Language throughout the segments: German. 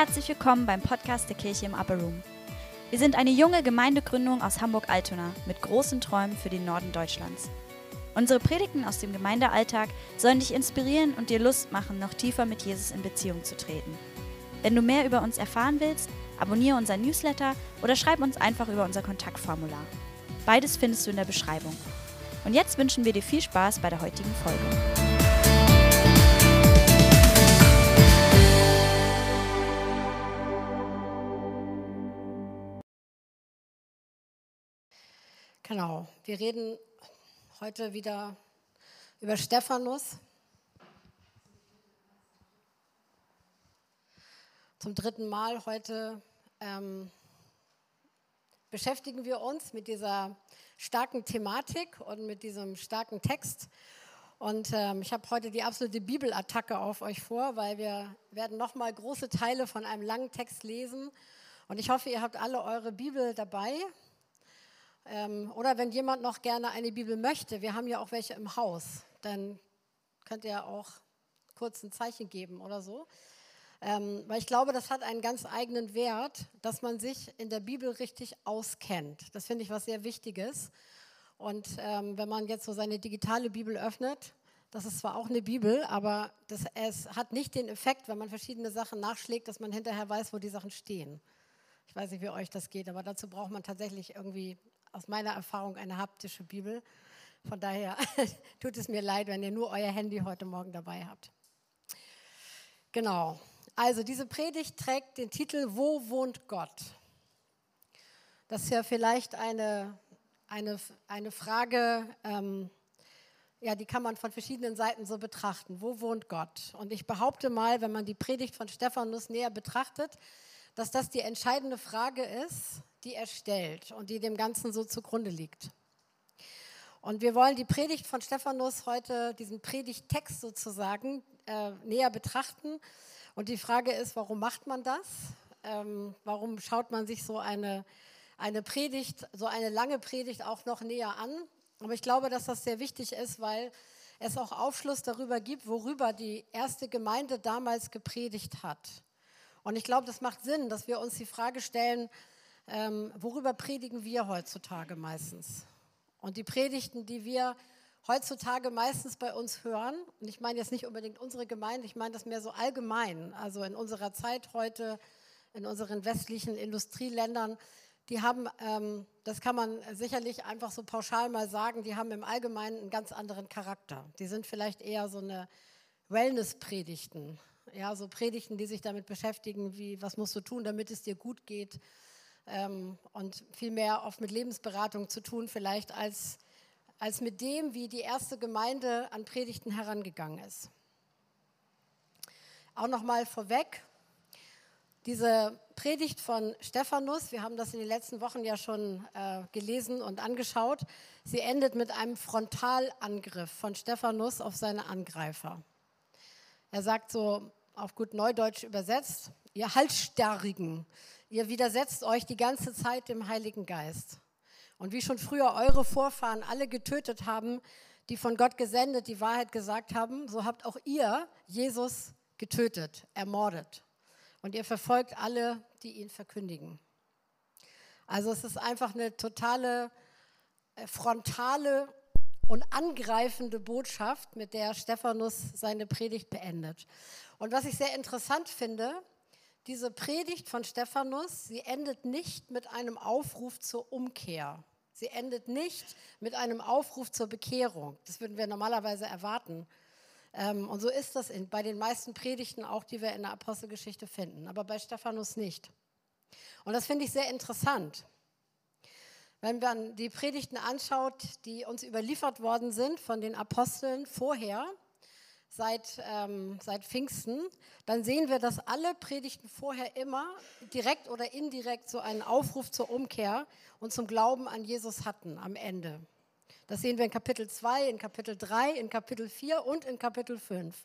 herzlich willkommen beim Podcast der Kirche im Upper Room. Wir sind eine junge Gemeindegründung aus Hamburg-Altona mit großen Träumen für den Norden Deutschlands. Unsere Predigten aus dem Gemeindealltag sollen dich inspirieren und dir Lust machen, noch tiefer mit Jesus in Beziehung zu treten. Wenn du mehr über uns erfahren willst, abonniere unseren Newsletter oder schreib uns einfach über unser Kontaktformular. Beides findest du in der Beschreibung. Und jetzt wünschen wir dir viel Spaß bei der heutigen Folge. Genau, wir reden heute wieder über Stephanus. Zum dritten Mal heute ähm, beschäftigen wir uns mit dieser starken Thematik und mit diesem starken Text. Und ähm, ich habe heute die absolute Bibelattacke auf euch vor, weil wir werden nochmal große Teile von einem langen Text lesen. Und ich hoffe, ihr habt alle eure Bibel dabei. Ähm, oder wenn jemand noch gerne eine Bibel möchte, wir haben ja auch welche im Haus, dann könnt ihr auch kurz ein Zeichen geben oder so. Ähm, weil ich glaube, das hat einen ganz eigenen Wert, dass man sich in der Bibel richtig auskennt. Das finde ich was sehr Wichtiges. Und ähm, wenn man jetzt so seine digitale Bibel öffnet, das ist zwar auch eine Bibel, aber das, es hat nicht den Effekt, wenn man verschiedene Sachen nachschlägt, dass man hinterher weiß, wo die Sachen stehen. Ich weiß nicht, wie euch das geht, aber dazu braucht man tatsächlich irgendwie aus meiner Erfahrung eine haptische Bibel. Von daher tut es mir leid, wenn ihr nur euer Handy heute Morgen dabei habt. Genau. Also diese Predigt trägt den Titel Wo wohnt Gott? Das ist ja vielleicht eine, eine, eine Frage, ähm, ja, die kann man von verschiedenen Seiten so betrachten. Wo wohnt Gott? Und ich behaupte mal, wenn man die Predigt von Stephanus näher betrachtet, dass das die entscheidende Frage ist, die er stellt und die dem Ganzen so zugrunde liegt. Und wir wollen die Predigt von Stephanus heute, diesen Predigttext sozusagen, äh, näher betrachten. Und die Frage ist, warum macht man das? Ähm, warum schaut man sich so eine, eine Predigt, so eine lange Predigt auch noch näher an? Aber ich glaube, dass das sehr wichtig ist, weil es auch Aufschluss darüber gibt, worüber die erste Gemeinde damals gepredigt hat. Und ich glaube, das macht Sinn, dass wir uns die Frage stellen, ähm, worüber predigen wir heutzutage meistens? Und die Predigten, die wir heutzutage meistens bei uns hören, und ich meine jetzt nicht unbedingt unsere Gemeinde, ich meine das mehr so allgemein, also in unserer Zeit heute, in unseren westlichen Industrieländern, die haben, ähm, das kann man sicherlich einfach so pauschal mal sagen, die haben im Allgemeinen einen ganz anderen Charakter. Die sind vielleicht eher so eine Wellness-Predigten, ja, so Predigten, die sich damit beschäftigen, wie, was musst du tun, damit es dir gut geht, ähm, und viel mehr oft mit Lebensberatung zu tun, vielleicht als, als mit dem, wie die erste Gemeinde an Predigten herangegangen ist. Auch nochmal vorweg, diese Predigt von Stephanus, wir haben das in den letzten Wochen ja schon äh, gelesen und angeschaut, sie endet mit einem Frontalangriff von Stephanus auf seine Angreifer. Er sagt so auf gut Neudeutsch übersetzt, ihr Halsstarrigen, Ihr widersetzt euch die ganze Zeit dem Heiligen Geist. Und wie schon früher eure Vorfahren alle getötet haben, die von Gott gesendet die Wahrheit gesagt haben, so habt auch ihr Jesus getötet, ermordet. Und ihr verfolgt alle, die ihn verkündigen. Also es ist einfach eine totale, äh, frontale und angreifende Botschaft, mit der Stephanus seine Predigt beendet. Und was ich sehr interessant finde, diese Predigt von Stephanus, sie endet nicht mit einem Aufruf zur Umkehr. Sie endet nicht mit einem Aufruf zur Bekehrung. Das würden wir normalerweise erwarten. Ähm, und so ist das bei den meisten Predigten auch, die wir in der Apostelgeschichte finden, aber bei Stephanus nicht. Und das finde ich sehr interessant. Wenn man die Predigten anschaut, die uns überliefert worden sind von den Aposteln vorher, seit, ähm, seit Pfingsten, dann sehen wir, dass alle Predigten vorher immer direkt oder indirekt so einen Aufruf zur Umkehr und zum Glauben an Jesus hatten am Ende. Das sehen wir in Kapitel 2, in Kapitel 3, in Kapitel 4 und in Kapitel 5.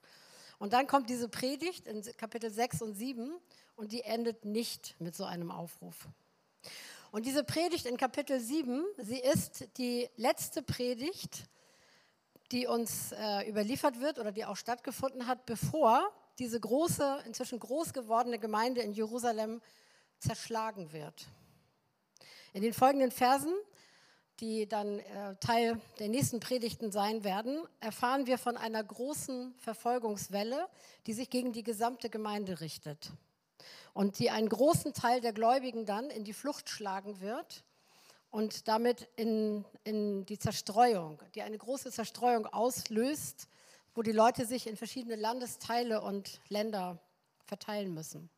Und dann kommt diese Predigt in Kapitel 6 und 7 und die endet nicht mit so einem Aufruf. Und diese Predigt in Kapitel 7, sie ist die letzte Predigt die uns äh, überliefert wird oder die auch stattgefunden hat, bevor diese große, inzwischen groß gewordene Gemeinde in Jerusalem zerschlagen wird. In den folgenden Versen, die dann äh, Teil der nächsten Predigten sein werden, erfahren wir von einer großen Verfolgungswelle, die sich gegen die gesamte Gemeinde richtet und die einen großen Teil der Gläubigen dann in die Flucht schlagen wird und damit in, in die Zerstreuung, die eine große Zerstreuung auslöst, wo die Leute sich in verschiedene Landesteile und Länder verteilen müssen.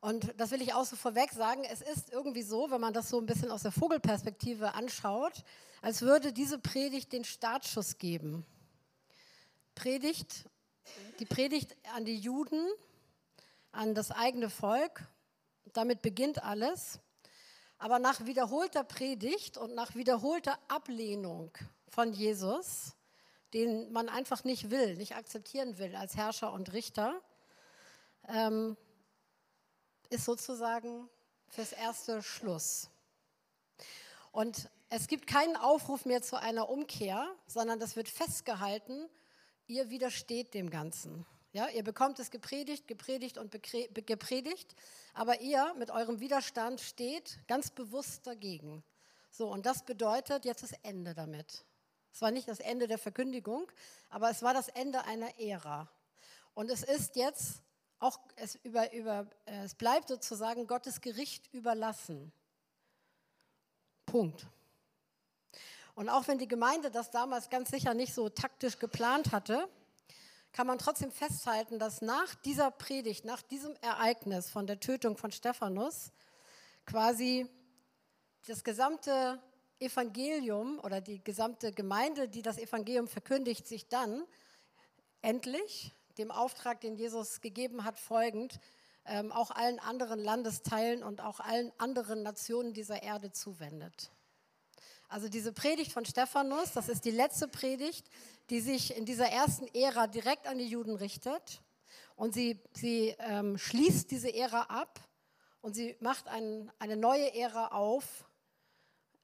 Und das will ich auch so vorweg sagen, es ist irgendwie so, wenn man das so ein bisschen aus der Vogelperspektive anschaut, als würde diese Predigt den Startschuss geben. Predigt, die Predigt an die Juden, an das eigene Volk, damit beginnt alles. Aber nach wiederholter Predigt und nach wiederholter Ablehnung von Jesus, den man einfach nicht will, nicht akzeptieren will als Herrscher und Richter, ähm, ist sozusagen fürs erste Schluss. Und es gibt keinen Aufruf mehr zu einer Umkehr, sondern das wird festgehalten, ihr widersteht dem Ganzen. Ja, ihr bekommt es gepredigt, gepredigt und gepredigt, aber ihr mit eurem Widerstand steht ganz bewusst dagegen. So, und das bedeutet jetzt das Ende damit. Es war nicht das Ende der Verkündigung, aber es war das Ende einer Ära. Und es ist jetzt auch, es, über, über, äh, es bleibt sozusagen Gottes Gericht überlassen. Punkt. Und auch wenn die Gemeinde das damals ganz sicher nicht so taktisch geplant hatte, kann man trotzdem festhalten, dass nach dieser Predigt, nach diesem Ereignis von der Tötung von Stephanus, quasi das gesamte Evangelium oder die gesamte Gemeinde, die das Evangelium verkündigt, sich dann endlich dem Auftrag, den Jesus gegeben hat, folgend, ähm, auch allen anderen Landesteilen und auch allen anderen Nationen dieser Erde zuwendet. Also diese Predigt von Stephanus, das ist die letzte Predigt, die sich in dieser ersten Ära direkt an die Juden richtet. Und sie, sie ähm, schließt diese Ära ab und sie macht ein, eine neue Ära auf,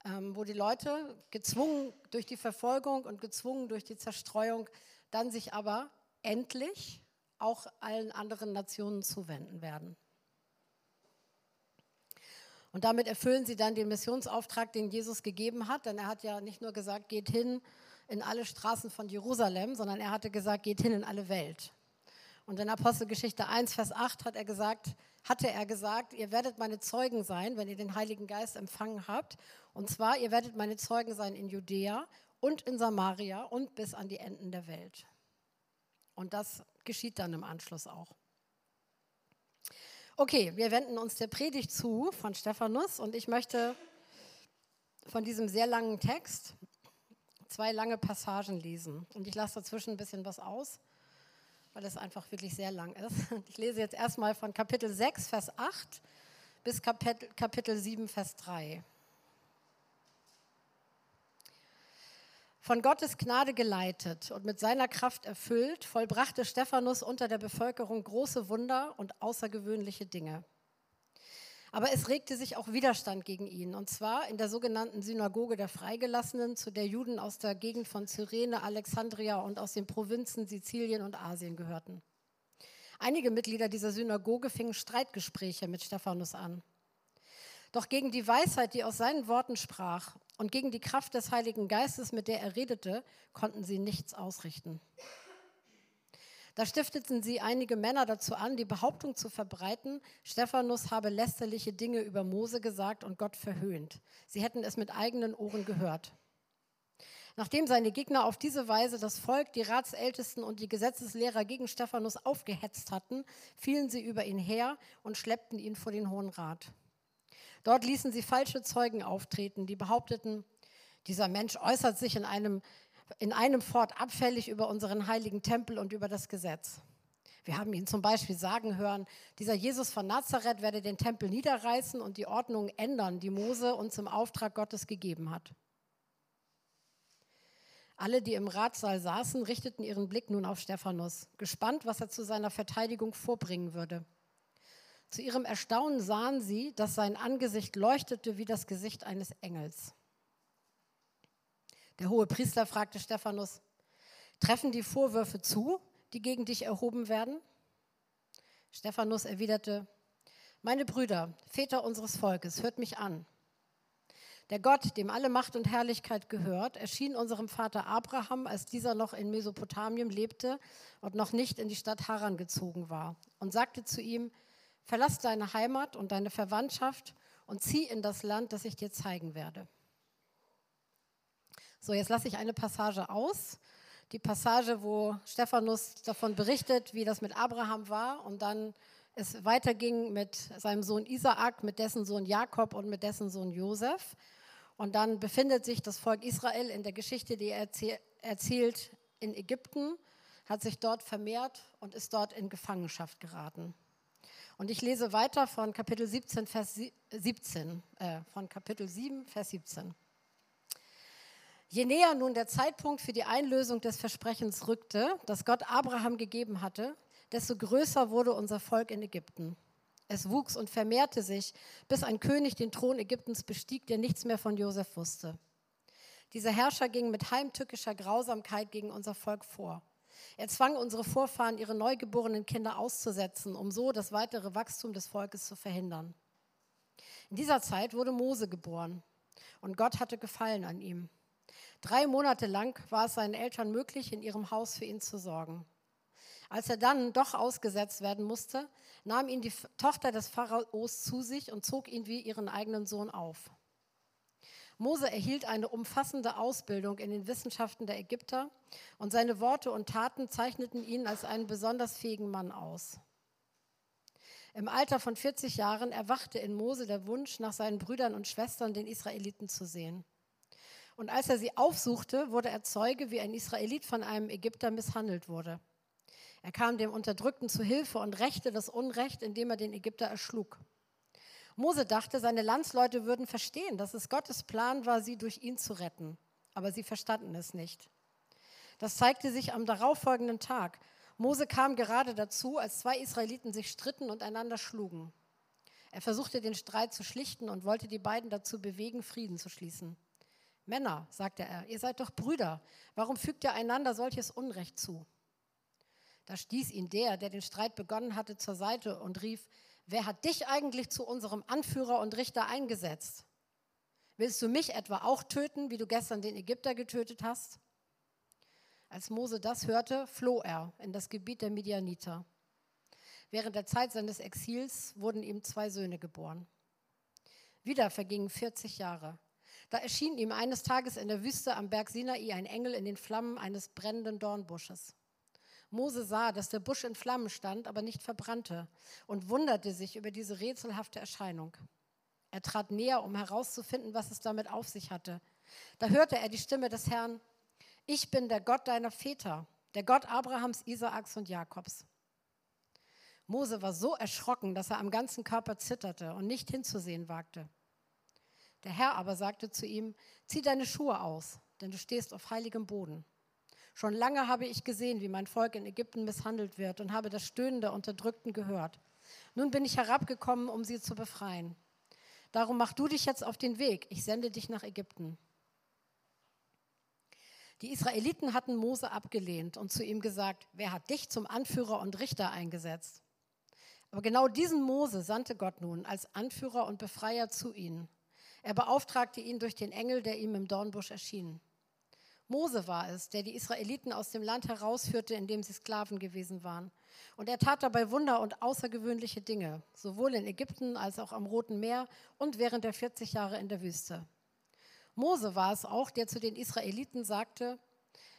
ähm, wo die Leute gezwungen durch die Verfolgung und gezwungen durch die Zerstreuung dann sich aber endlich auch allen anderen Nationen zuwenden werden. Und damit erfüllen sie dann den Missionsauftrag, den Jesus gegeben hat, denn er hat ja nicht nur gesagt, geht hin in alle Straßen von Jerusalem, sondern er hatte gesagt, geht hin in alle Welt. Und in Apostelgeschichte 1, Vers 8 hat er gesagt, hatte er gesagt, ihr werdet meine Zeugen sein, wenn ihr den Heiligen Geist empfangen habt. Und zwar, ihr werdet meine Zeugen sein in Judäa und in Samaria und bis an die Enden der Welt. Und das geschieht dann im Anschluss auch. Okay, wir wenden uns der Predigt zu von Stephanus und ich möchte von diesem sehr langen Text zwei lange Passagen lesen. Und ich lasse dazwischen ein bisschen was aus, weil es einfach wirklich sehr lang ist. Ich lese jetzt erstmal von Kapitel 6, Vers 8 bis Kapitel, Kapitel 7, Vers 3. Von Gottes Gnade geleitet und mit seiner Kraft erfüllt, vollbrachte Stephanus unter der Bevölkerung große Wunder und außergewöhnliche Dinge. Aber es regte sich auch Widerstand gegen ihn, und zwar in der sogenannten Synagoge der Freigelassenen, zu der Juden aus der Gegend von Cyrene, Alexandria und aus den Provinzen Sizilien und Asien gehörten. Einige Mitglieder dieser Synagoge fingen Streitgespräche mit Stephanus an. Doch gegen die Weisheit, die aus seinen Worten sprach, und gegen die Kraft des Heiligen Geistes, mit der er redete, konnten sie nichts ausrichten. Da stifteten sie einige Männer dazu an, die Behauptung zu verbreiten, Stephanus habe lästerliche Dinge über Mose gesagt und Gott verhöhnt. Sie hätten es mit eigenen Ohren gehört. Nachdem seine Gegner auf diese Weise das Volk, die Ratsältesten und die Gesetzeslehrer gegen Stephanus aufgehetzt hatten, fielen sie über ihn her und schleppten ihn vor den Hohen Rat. Dort ließen sie falsche Zeugen auftreten, die behaupteten, dieser Mensch äußert sich in einem, in einem Fort abfällig über unseren heiligen Tempel und über das Gesetz. Wir haben ihn zum Beispiel sagen hören, dieser Jesus von Nazareth werde den Tempel niederreißen und die Ordnung ändern, die Mose uns im Auftrag Gottes gegeben hat. Alle, die im Ratssaal saßen, richteten ihren Blick nun auf Stephanus, gespannt, was er zu seiner Verteidigung vorbringen würde. Zu ihrem Erstaunen sahen sie, dass sein Angesicht leuchtete wie das Gesicht eines Engels. Der hohe Priester fragte Stephanus, treffen die Vorwürfe zu, die gegen dich erhoben werden? Stephanus erwiderte, meine Brüder, Väter unseres Volkes, hört mich an. Der Gott, dem alle Macht und Herrlichkeit gehört, erschien unserem Vater Abraham, als dieser noch in Mesopotamien lebte und noch nicht in die Stadt Haran gezogen war, und sagte zu ihm, verlass deine Heimat und deine Verwandtschaft und zieh in das Land, das ich dir zeigen werde. So, jetzt lasse ich eine Passage aus. Die Passage, wo Stephanus davon berichtet, wie das mit Abraham war und dann es weiterging mit seinem Sohn Isaak, mit dessen Sohn Jakob und mit dessen Sohn Josef. Und dann befindet sich das Volk Israel in der Geschichte, die er erzählt, in Ägypten, hat sich dort vermehrt und ist dort in Gefangenschaft geraten. Und ich lese weiter von Kapitel 17, Vers 17, äh, von Kapitel 7, Vers 17. Je näher nun der Zeitpunkt für die Einlösung des Versprechens rückte, das Gott Abraham gegeben hatte, desto größer wurde unser Volk in Ägypten. Es wuchs und vermehrte sich, bis ein König den Thron Ägyptens bestieg, der nichts mehr von Josef wusste. Dieser Herrscher ging mit heimtückischer Grausamkeit gegen unser Volk vor. Er zwang unsere Vorfahren, ihre neugeborenen Kinder auszusetzen, um so das weitere Wachstum des Volkes zu verhindern. In dieser Zeit wurde Mose geboren und Gott hatte Gefallen an ihm. Drei Monate lang war es seinen Eltern möglich, in ihrem Haus für ihn zu sorgen. Als er dann doch ausgesetzt werden musste, nahm ihn die Tochter des Pharaos zu sich und zog ihn wie ihren eigenen Sohn auf. Mose erhielt eine umfassende Ausbildung in den Wissenschaften der Ägypter und seine Worte und Taten zeichneten ihn als einen besonders fähigen Mann aus. Im Alter von 40 Jahren erwachte in Mose der Wunsch, nach seinen Brüdern und Schwestern, den Israeliten, zu sehen. Und als er sie aufsuchte, wurde er Zeuge, wie ein Israelit von einem Ägypter misshandelt wurde. Er kam dem Unterdrückten zu Hilfe und rächte das Unrecht, indem er den Ägypter erschlug. Mose dachte, seine Landsleute würden verstehen, dass es Gottes Plan war, sie durch ihn zu retten. Aber sie verstanden es nicht. Das zeigte sich am darauffolgenden Tag. Mose kam gerade dazu, als zwei Israeliten sich stritten und einander schlugen. Er versuchte den Streit zu schlichten und wollte die beiden dazu bewegen, Frieden zu schließen. Männer, sagte er, ihr seid doch Brüder. Warum fügt ihr einander solches Unrecht zu? Da stieß ihn der, der den Streit begonnen hatte, zur Seite und rief, wer hat dich eigentlich zu unserem Anführer und Richter eingesetzt? Willst du mich etwa auch töten, wie du gestern den Ägypter getötet hast? Als Mose das hörte, floh er in das Gebiet der Midianiter. Während der Zeit seines Exils wurden ihm zwei Söhne geboren. Wieder vergingen 40 Jahre. Da erschien ihm eines Tages in der Wüste am Berg Sinai ein Engel in den Flammen eines brennenden Dornbusches. Mose sah, dass der Busch in Flammen stand, aber nicht verbrannte und wunderte sich über diese rätselhafte Erscheinung. Er trat näher, um herauszufinden, was es damit auf sich hatte. Da hörte er die Stimme des Herrn, ich bin der Gott deiner Väter, der Gott Abrahams, Isaaks und Jakobs. Mose war so erschrocken, dass er am ganzen Körper zitterte und nicht hinzusehen wagte. Der Herr aber sagte zu ihm, zieh deine Schuhe aus, denn du stehst auf heiligem Boden. Schon lange habe ich gesehen, wie mein Volk in Ägypten misshandelt wird und habe das Stöhnen der Unterdrückten gehört. Nun bin ich herabgekommen, um sie zu befreien. Darum mach du dich jetzt auf den Weg, ich sende dich nach Ägypten. Die Israeliten hatten Mose abgelehnt und zu ihm gesagt, wer hat dich zum Anführer und Richter eingesetzt? Aber genau diesen Mose sandte Gott nun als Anführer und Befreier zu ihnen. Er beauftragte ihn durch den Engel, der ihm im Dornbusch erschien. Mose war es, der die Israeliten aus dem Land herausführte, in dem sie Sklaven gewesen waren. Und er tat dabei Wunder und außergewöhnliche Dinge, sowohl in Ägypten als auch am Roten Meer und während der 40 Jahre in der Wüste. Mose war es auch, der zu den Israeliten sagte,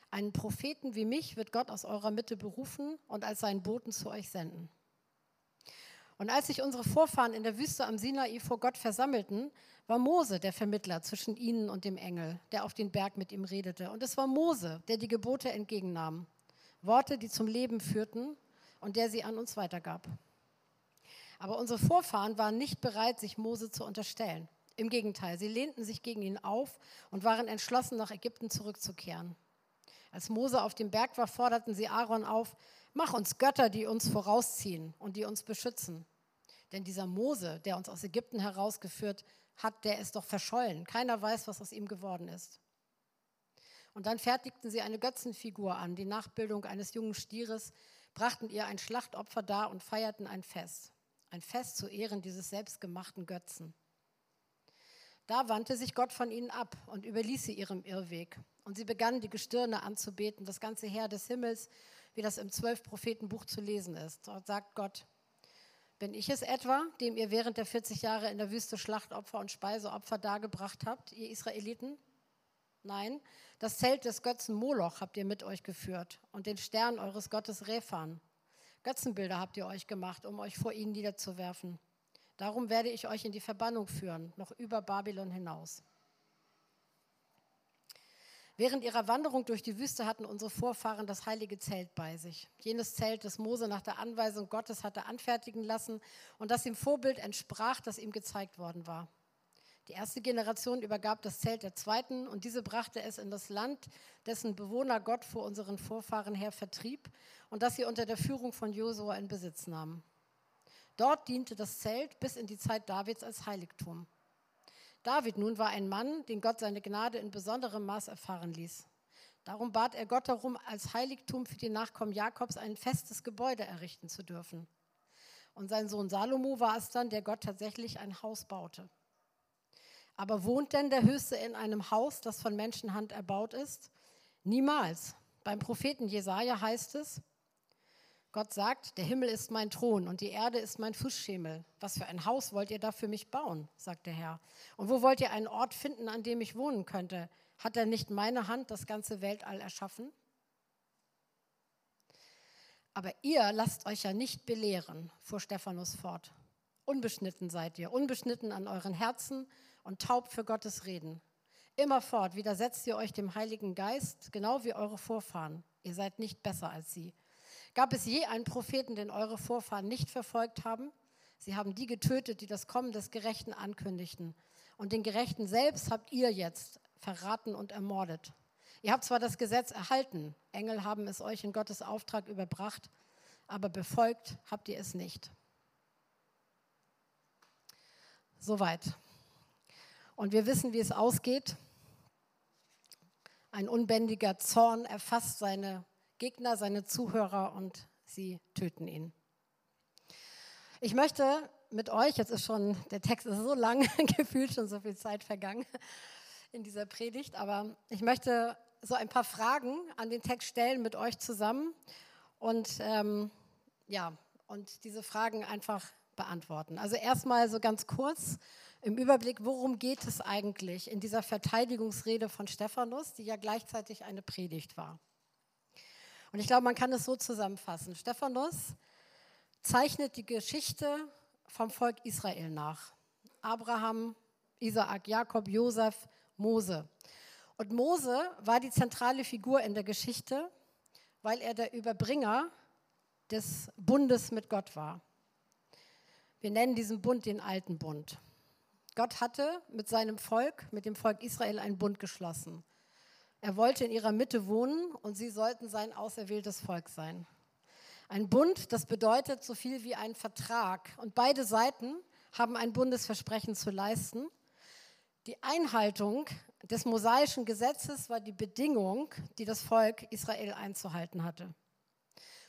einen Propheten wie mich wird Gott aus eurer Mitte berufen und als seinen Boten zu euch senden. Und als sich unsere Vorfahren in der Wüste am Sinai vor Gott versammelten, war Mose der Vermittler zwischen ihnen und dem Engel, der auf den Berg mit ihm redete. Und es war Mose, der die Gebote entgegennahm. Worte, die zum Leben führten und der sie an uns weitergab. Aber unsere Vorfahren waren nicht bereit, sich Mose zu unterstellen. Im Gegenteil, sie lehnten sich gegen ihn auf und waren entschlossen, nach Ägypten zurückzukehren. Als Mose auf dem Berg war, forderten sie Aaron auf, mach uns Götter, die uns vorausziehen und die uns beschützen. Denn dieser Mose, der uns aus Ägypten herausgeführt hat, der ist doch verschollen. Keiner weiß, was aus ihm geworden ist. Und dann fertigten sie eine Götzenfigur an, die Nachbildung eines jungen Stieres, brachten ihr ein Schlachtopfer dar und feierten ein Fest. Ein Fest zu Ehren dieses selbstgemachten Götzen. Da wandte sich Gott von ihnen ab und überließ sie ihrem Irrweg. Und sie begannen die Gestirne anzubeten, das ganze Heer des Himmels, wie das im Zwölf-Propheten-Buch zu lesen ist. Dort sagt Gott, bin ich es etwa, dem ihr während der 40 Jahre in der Wüste Schlachtopfer und Speiseopfer dargebracht habt, ihr Israeliten? Nein, das Zelt des Götzen Moloch habt ihr mit euch geführt und den Stern eures Gottes Rephan. Götzenbilder habt ihr euch gemacht, um euch vor ihnen niederzuwerfen. Darum werde ich euch in die Verbannung führen, noch über Babylon hinaus. Während ihrer Wanderung durch die Wüste hatten unsere Vorfahren das heilige Zelt bei sich. Jenes Zelt, das Mose nach der Anweisung Gottes hatte anfertigen lassen und das dem Vorbild entsprach, das ihm gezeigt worden war. Die erste Generation übergab das Zelt der zweiten und diese brachte es in das Land, dessen Bewohner Gott vor unseren Vorfahren her vertrieb und das sie unter der Führung von Josua in Besitz nahmen. Dort diente das Zelt bis in die Zeit Davids als Heiligtum. David nun war ein Mann, den Gott seine Gnade in besonderem Maß erfahren ließ. Darum bat er Gott darum, als Heiligtum für die Nachkommen Jakobs ein festes Gebäude errichten zu dürfen. Und sein Sohn Salomo war es dann, der Gott tatsächlich ein Haus baute. Aber wohnt denn der Höchste in einem Haus, das von Menschenhand erbaut ist? Niemals. Beim Propheten Jesaja heißt es, Gott sagt, der Himmel ist mein Thron und die Erde ist mein Fußschemel. Was für ein Haus wollt ihr da für mich bauen, sagt der Herr. Und wo wollt ihr einen Ort finden, an dem ich wohnen könnte? Hat er nicht meine Hand das ganze Weltall erschaffen? Aber ihr lasst euch ja nicht belehren, fuhr Stephanus fort. Unbeschnitten seid ihr, unbeschnitten an euren Herzen und taub für Gottes Reden. Immerfort widersetzt ihr euch dem Heiligen Geist, genau wie eure Vorfahren. Ihr seid nicht besser als sie. Gab es je einen Propheten, den eure Vorfahren nicht verfolgt haben? Sie haben die getötet, die das Kommen des Gerechten ankündigten. Und den Gerechten selbst habt ihr jetzt verraten und ermordet. Ihr habt zwar das Gesetz erhalten, Engel haben es euch in Gottes Auftrag überbracht, aber befolgt habt ihr es nicht. Soweit. Und wir wissen, wie es ausgeht. Ein unbändiger Zorn erfasst seine Gegner, seine Zuhörer und sie töten ihn. Ich möchte mit euch, jetzt ist schon, der Text ist so lang, gefühlt schon so viel Zeit vergangen in dieser Predigt, aber ich möchte so ein paar Fragen an den Text stellen mit euch zusammen und ähm, ja, und diese Fragen einfach beantworten. Also erstmal so ganz kurz im Überblick, worum geht es eigentlich in dieser Verteidigungsrede von Stephanus, die ja gleichzeitig eine Predigt war. Und ich glaube, man kann es so zusammenfassen. Stephanus zeichnet die Geschichte vom Volk Israel nach. Abraham, Isaak, Jakob, Josef, Mose. Und Mose war die zentrale Figur in der Geschichte, weil er der Überbringer des Bundes mit Gott war. Wir nennen diesen Bund den alten Bund. Gott hatte mit seinem Volk, mit dem Volk Israel, einen Bund geschlossen. Er wollte in ihrer Mitte wohnen und sie sollten sein auserwähltes Volk sein. Ein Bund, das bedeutet so viel wie ein Vertrag. Und beide Seiten haben ein Bundesversprechen zu leisten. Die Einhaltung des mosaischen Gesetzes war die Bedingung, die das Volk Israel einzuhalten hatte.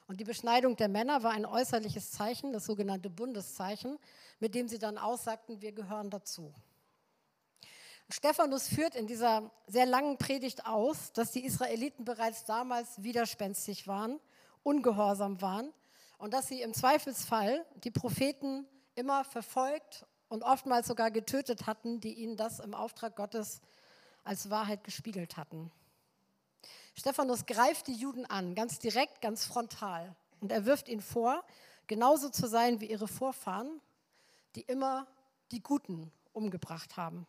Und die Beschneidung der Männer war ein äußerliches Zeichen, das sogenannte Bundeszeichen, mit dem sie dann aussagten, wir gehören dazu. Stephanus führt in dieser sehr langen Predigt aus, dass die Israeliten bereits damals widerspenstig waren, ungehorsam waren und dass sie im Zweifelsfall die Propheten immer verfolgt und oftmals sogar getötet hatten, die ihnen das im Auftrag Gottes als Wahrheit gespiegelt hatten. Stephanus greift die Juden an, ganz direkt, ganz frontal. Und er wirft ihnen vor, genauso zu sein wie ihre Vorfahren, die immer die Guten umgebracht haben.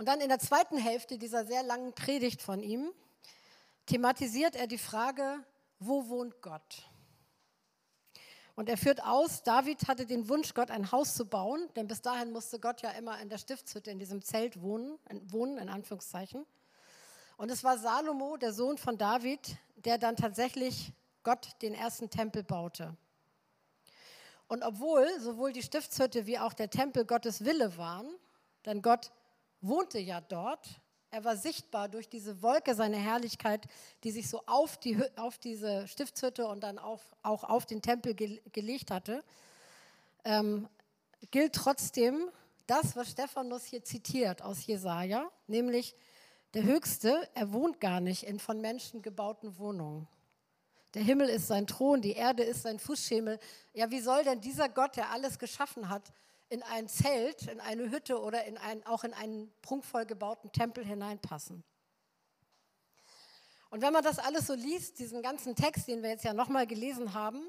Und dann in der zweiten Hälfte dieser sehr langen Predigt von ihm thematisiert er die Frage, wo wohnt Gott? Und er führt aus, David hatte den Wunsch, Gott ein Haus zu bauen, denn bis dahin musste Gott ja immer in der Stiftshütte, in diesem Zelt wohnen, wohnen in Anführungszeichen. Und es war Salomo, der Sohn von David, der dann tatsächlich Gott den ersten Tempel baute. Und obwohl sowohl die Stiftshütte wie auch der Tempel Gottes Wille waren, denn Gott wohnte ja dort, Er war sichtbar durch diese Wolke seiner Herrlichkeit, die sich so auf, die, auf diese Stiftshütte und dann auf, auch auf den Tempel ge, gelegt hatte. Ähm, gilt trotzdem das, was Stephanus hier zitiert aus Jesaja, nämlich der Höchste, er wohnt gar nicht in von Menschen gebauten Wohnungen. Der Himmel ist sein Thron, die Erde ist sein Fußschemel. Ja, wie soll denn dieser Gott, der alles geschaffen hat, in ein Zelt, in eine Hütte oder in ein, auch in einen prunkvoll gebauten Tempel hineinpassen? Und wenn man das alles so liest, diesen ganzen Text, den wir jetzt ja nochmal gelesen haben,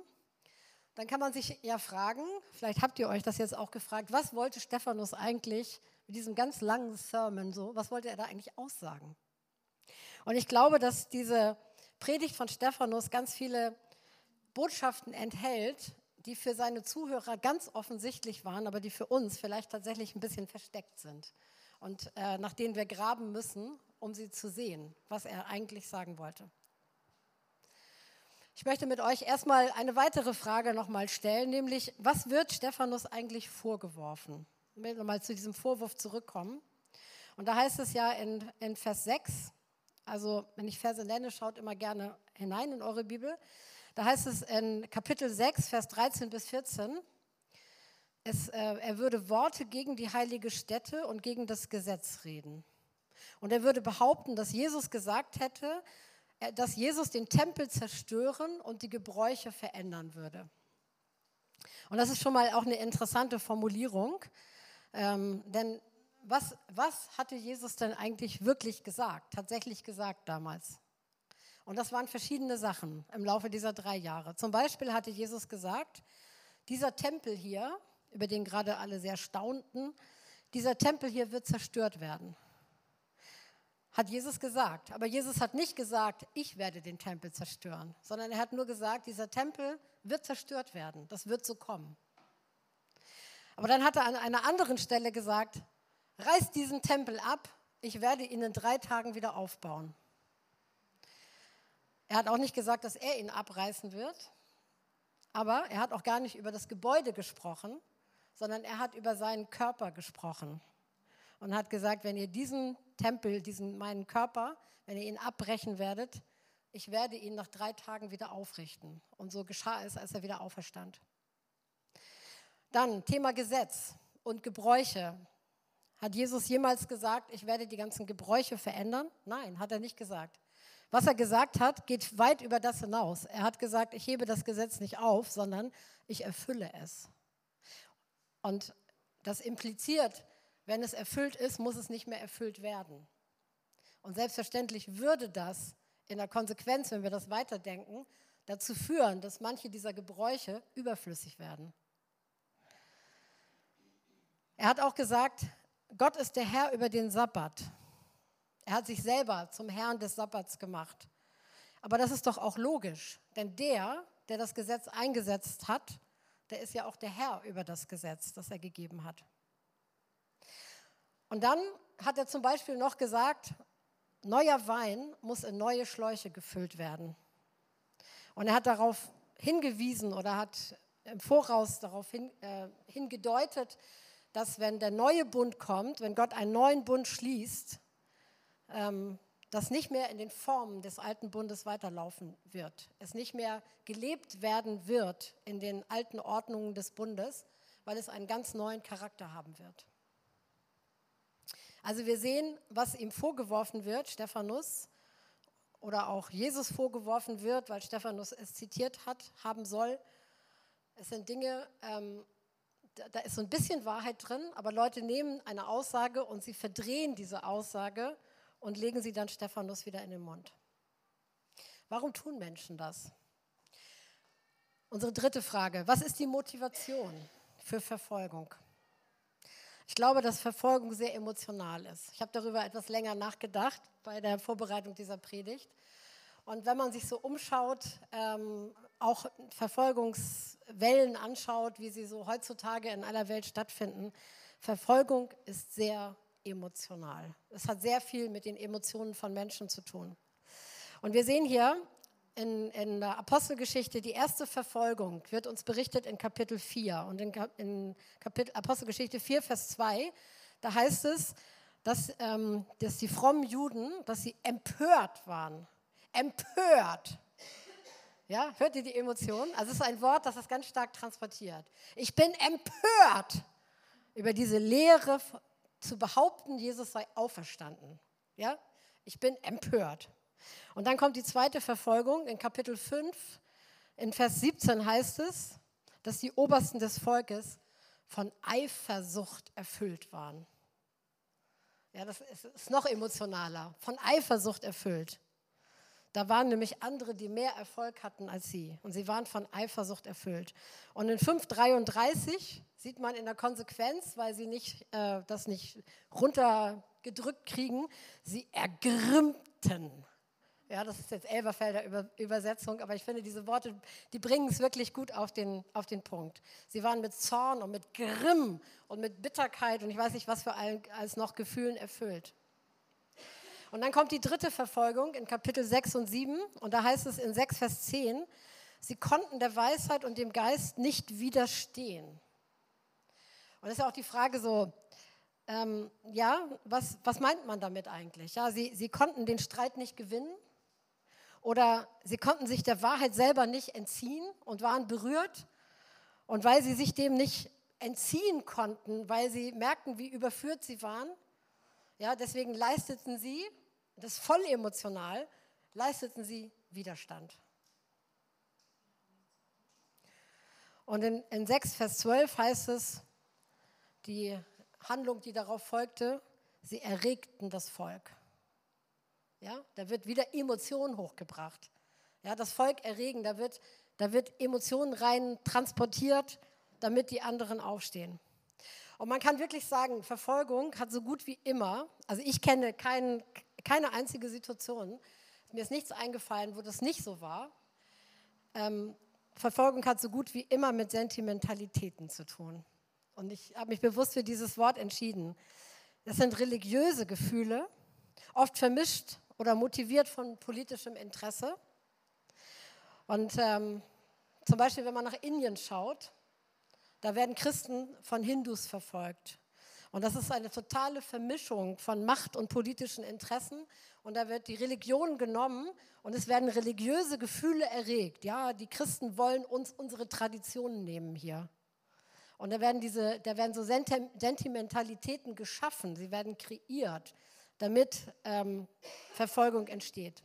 dann kann man sich ja fragen, vielleicht habt ihr euch das jetzt auch gefragt, was wollte Stephanus eigentlich mit diesem ganz langen Sermon so, was wollte er da eigentlich aussagen? Und ich glaube, dass diese Predigt von Stephanus ganz viele Botschaften enthält, die für seine Zuhörer ganz offensichtlich waren, aber die für uns vielleicht tatsächlich ein bisschen versteckt sind und äh, nach denen wir graben müssen, um sie zu sehen, was er eigentlich sagen wollte. Ich möchte mit euch erstmal eine weitere Frage nochmal stellen, nämlich, was wird Stephanus eigentlich vorgeworfen? Ich will nochmal zu diesem Vorwurf zurückkommen. Und da heißt es ja in, in Vers 6, also wenn ich Verse nenne, schaut immer gerne hinein in eure Bibel. Da heißt es in Kapitel 6, Vers 13 bis 14, es, äh, er würde Worte gegen die heilige Stätte und gegen das Gesetz reden. Und er würde behaupten, dass Jesus gesagt hätte, äh, dass Jesus den Tempel zerstören und die Gebräuche verändern würde. Und das ist schon mal auch eine interessante Formulierung, ähm, denn was, was hatte Jesus denn eigentlich wirklich gesagt, tatsächlich gesagt damals? Und das waren verschiedene Sachen im Laufe dieser drei Jahre. Zum Beispiel hatte Jesus gesagt, dieser Tempel hier, über den gerade alle sehr staunten, dieser Tempel hier wird zerstört werden. Hat Jesus gesagt. Aber Jesus hat nicht gesagt, ich werde den Tempel zerstören, sondern er hat nur gesagt, dieser Tempel wird zerstört werden. Das wird so kommen. Aber dann hat er an einer anderen Stelle gesagt, reißt diesen Tempel ab, ich werde ihn in drei Tagen wieder aufbauen. Er hat auch nicht gesagt, dass er ihn abreißen wird, aber er hat auch gar nicht über das Gebäude gesprochen, sondern er hat über seinen Körper gesprochen und hat gesagt, wenn ihr diesen Tempel, diesen meinen Körper, wenn ihr ihn abbrechen werdet, ich werde ihn nach drei Tagen wieder aufrichten. Und so geschah es, als er wieder auferstand. Dann Thema Gesetz und Gebräuche. Hat Jesus jemals gesagt, ich werde die ganzen Gebräuche verändern? Nein, hat er nicht gesagt. Was er gesagt hat, geht weit über das hinaus. Er hat gesagt, ich hebe das Gesetz nicht auf, sondern ich erfülle es. Und das impliziert, wenn es erfüllt ist, muss es nicht mehr erfüllt werden. Und selbstverständlich würde das in der Konsequenz, wenn wir das weiterdenken, dazu führen, dass manche dieser Gebräuche überflüssig werden. Er hat auch gesagt, Gott ist der Herr über den Sabbat. Er hat sich selber zum Herrn des Sabbats gemacht. Aber das ist doch auch logisch, denn der, der das Gesetz eingesetzt hat, der ist ja auch der Herr über das Gesetz, das er gegeben hat. Und dann hat er zum Beispiel noch gesagt, neuer Wein muss in neue Schläuche gefüllt werden. Und er hat darauf hingewiesen oder hat im Voraus darauf hin, äh, hingedeutet, dass wenn der neue Bund kommt, wenn Gott einen neuen Bund schließt, ähm, das nicht mehr in den Formen des alten Bundes weiterlaufen wird. Es nicht mehr gelebt werden wird in den alten Ordnungen des Bundes, weil es einen ganz neuen Charakter haben wird. Also wir sehen, was ihm vorgeworfen wird, Stephanus, oder auch Jesus vorgeworfen wird, weil Stephanus es zitiert hat, haben soll. Es sind Dinge, ähm, da, da ist so ein bisschen Wahrheit drin, aber Leute nehmen eine Aussage und sie verdrehen diese Aussage und legen sie dann Stephanus wieder in den Mund. Warum tun Menschen das? Unsere dritte Frage, was ist die Motivation für Verfolgung? Ich glaube, dass Verfolgung sehr emotional ist. Ich habe darüber etwas länger nachgedacht bei der Vorbereitung dieser Predigt. Und wenn man sich so umschaut, ähm, auch Verfolgungswellen anschaut, wie sie so heutzutage in aller Welt stattfinden, Verfolgung ist sehr emotional. Es hat sehr viel mit den Emotionen von Menschen zu tun. Und wir sehen hier in, in der Apostelgeschichte die erste Verfolgung, wird uns berichtet in Kapitel 4. Und in, in Kapitel, Apostelgeschichte 4, Vers 2, da heißt es, dass, ähm, dass die frommen Juden, dass sie empört waren. Empört. Ja, hört ihr die Emotionen? Also es ist ein Wort, das das ganz stark transportiert. Ich bin empört über diese Lehre zu behaupten, Jesus sei auferstanden. Ja? Ich bin empört. Und dann kommt die zweite Verfolgung in Kapitel 5. In Vers 17 heißt es, dass die Obersten des Volkes von Eifersucht erfüllt waren. Ja, das ist noch emotionaler. Von Eifersucht erfüllt. Da waren nämlich andere, die mehr Erfolg hatten als sie. Und sie waren von Eifersucht erfüllt. Und in 533 sieht man in der Konsequenz, weil sie nicht, äh, das nicht runtergedrückt kriegen, sie ergrimmten. Ja, das ist jetzt Elberfelder Über Übersetzung, aber ich finde, diese Worte, die bringen es wirklich gut auf den, auf den Punkt. Sie waren mit Zorn und mit Grimm und mit Bitterkeit und ich weiß nicht, was für allen als noch Gefühlen erfüllt. Und dann kommt die dritte Verfolgung in Kapitel 6 und 7 und da heißt es in 6 Vers 10, sie konnten der Weisheit und dem Geist nicht widerstehen. Und das ist ja auch die Frage so, ähm, ja, was, was meint man damit eigentlich? Ja, sie, sie konnten den Streit nicht gewinnen, oder sie konnten sich der Wahrheit selber nicht entziehen und waren berührt. Und weil sie sich dem nicht entziehen konnten, weil sie merkten, wie überführt sie waren, ja, deswegen leisteten sie, das ist voll emotional, leisteten sie Widerstand. Und in, in 6, Vers 12 heißt es, die Handlung, die darauf folgte, sie erregten das Volk. Ja, da wird wieder Emotionen hochgebracht. Ja, das Volk erregen, da wird, da wird Emotionen rein transportiert, damit die anderen aufstehen. Und man kann wirklich sagen, Verfolgung hat so gut wie immer, also ich kenne kein, keine einzige Situation, mir ist nichts eingefallen, wo das nicht so war. Ähm, Verfolgung hat so gut wie immer mit Sentimentalitäten zu tun. Und ich habe mich bewusst für dieses Wort entschieden. Das sind religiöse Gefühle, oft vermischt oder motiviert von politischem Interesse. Und ähm, zum Beispiel, wenn man nach Indien schaut, da werden Christen von Hindus verfolgt. Und das ist eine totale Vermischung von Macht und politischen Interessen. Und da wird die Religion genommen und es werden religiöse Gefühle erregt. Ja, die Christen wollen uns unsere Traditionen nehmen hier. Und da werden, diese, da werden so Sentimentalitäten geschaffen, sie werden kreiert damit ähm, Verfolgung entsteht.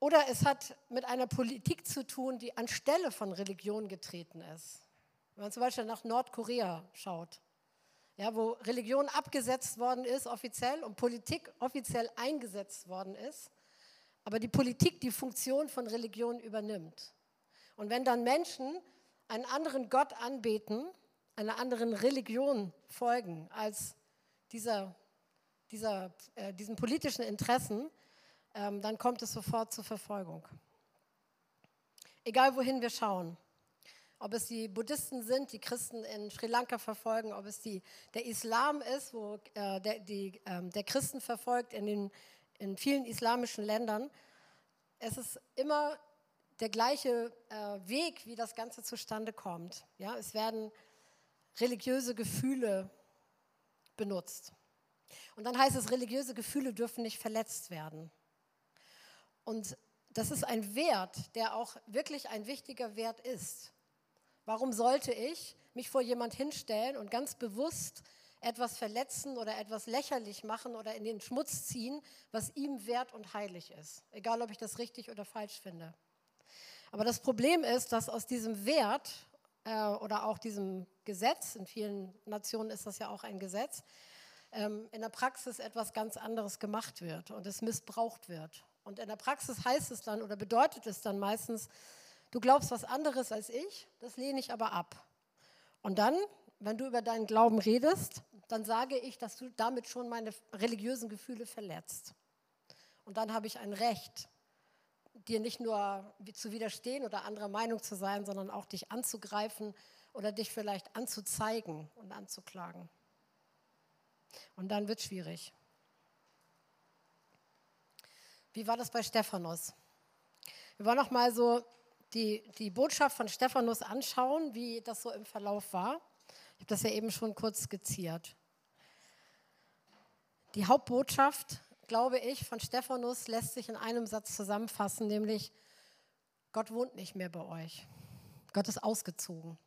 Oder es hat mit einer Politik zu tun, die anstelle von Religion getreten ist. Wenn man zum Beispiel nach Nordkorea schaut, ja, wo Religion abgesetzt worden ist offiziell und Politik offiziell eingesetzt worden ist, aber die Politik die Funktion von Religion übernimmt. Und wenn dann Menschen einen anderen Gott anbeten, einer anderen Religion folgen als dieser dieser, äh, diesen politischen Interessen, ähm, dann kommt es sofort zur Verfolgung. Egal wohin wir schauen. Ob es die Buddhisten sind, die Christen in Sri Lanka verfolgen, ob es die, der Islam ist, wo äh, der, die, äh, der Christen verfolgt in, den, in vielen islamischen Ländern. Es ist immer der gleiche äh, Weg, wie das Ganze zustande kommt. Ja, es werden religiöse Gefühle benutzt. Und dann heißt es, religiöse Gefühle dürfen nicht verletzt werden. Und das ist ein Wert, der auch wirklich ein wichtiger Wert ist. Warum sollte ich mich vor jemand hinstellen und ganz bewusst etwas verletzen oder etwas lächerlich machen oder in den Schmutz ziehen, was ihm wert und heilig ist? Egal, ob ich das richtig oder falsch finde. Aber das Problem ist, dass aus diesem Wert äh, oder auch diesem Gesetz, in vielen Nationen ist das ja auch ein Gesetz, ähm, in der Praxis etwas ganz anderes gemacht wird und es missbraucht wird. Und in der Praxis heißt es dann oder bedeutet es dann meistens, du glaubst was anderes als ich, das lehne ich aber ab. Und dann, wenn du über deinen Glauben redest, dann sage ich, dass du damit schon meine religiösen Gefühle verletzt. Und dann habe ich ein Recht, dir nicht nur zu widerstehen oder anderer Meinung zu sein, sondern auch dich anzugreifen oder dich vielleicht anzuzeigen und anzuklagen. Und dann wird es schwierig. Wie war das bei Stephanus? Wir wollen noch mal so die, die Botschaft von Stephanus anschauen, wie das so im Verlauf war. Ich habe das ja eben schon kurz skizziert. Die Hauptbotschaft, glaube ich, von Stephanus lässt sich in einem Satz zusammenfassen, nämlich Gott wohnt nicht mehr bei euch. Gott ist ausgezogen.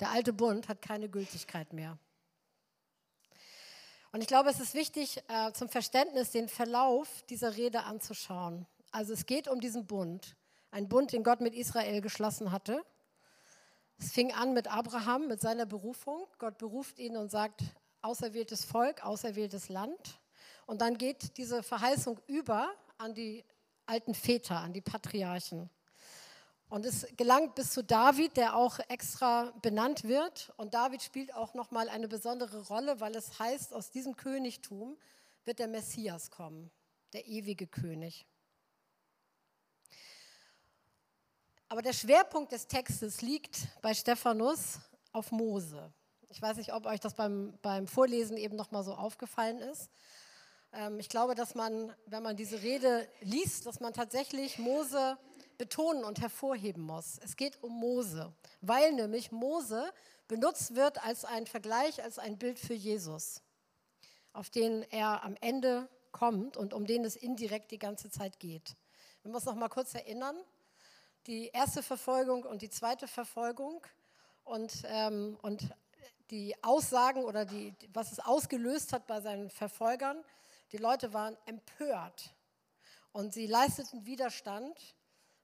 Der alte Bund hat keine Gültigkeit mehr. Und ich glaube, es ist wichtig äh, zum Verständnis, den Verlauf dieser Rede anzuschauen. Also es geht um diesen Bund, ein Bund, den Gott mit Israel geschlossen hatte. Es fing an mit Abraham, mit seiner Berufung. Gott beruft ihn und sagt, auserwähltes Volk, auserwähltes Land. Und dann geht diese Verheißung über an die alten Väter, an die Patriarchen. Und es gelangt bis zu David, der auch extra benannt wird. Und David spielt auch nochmal eine besondere Rolle, weil es heißt, aus diesem Königtum wird der Messias kommen, der ewige König. Aber der Schwerpunkt des Textes liegt bei Stephanus auf Mose. Ich weiß nicht, ob euch das beim, beim Vorlesen eben nochmal so aufgefallen ist. Ähm, ich glaube, dass man, wenn man diese Rede liest, dass man tatsächlich Mose betonen und hervorheben muss. Es geht um Mose, weil nämlich Mose benutzt wird als ein Vergleich, als ein Bild für Jesus, auf den er am Ende kommt und um den es indirekt die ganze Zeit geht. Wir müssen noch mal kurz erinnern, die erste Verfolgung und die zweite Verfolgung und, ähm, und die Aussagen oder die, was es ausgelöst hat bei seinen Verfolgern. Die Leute waren empört und sie leisteten Widerstand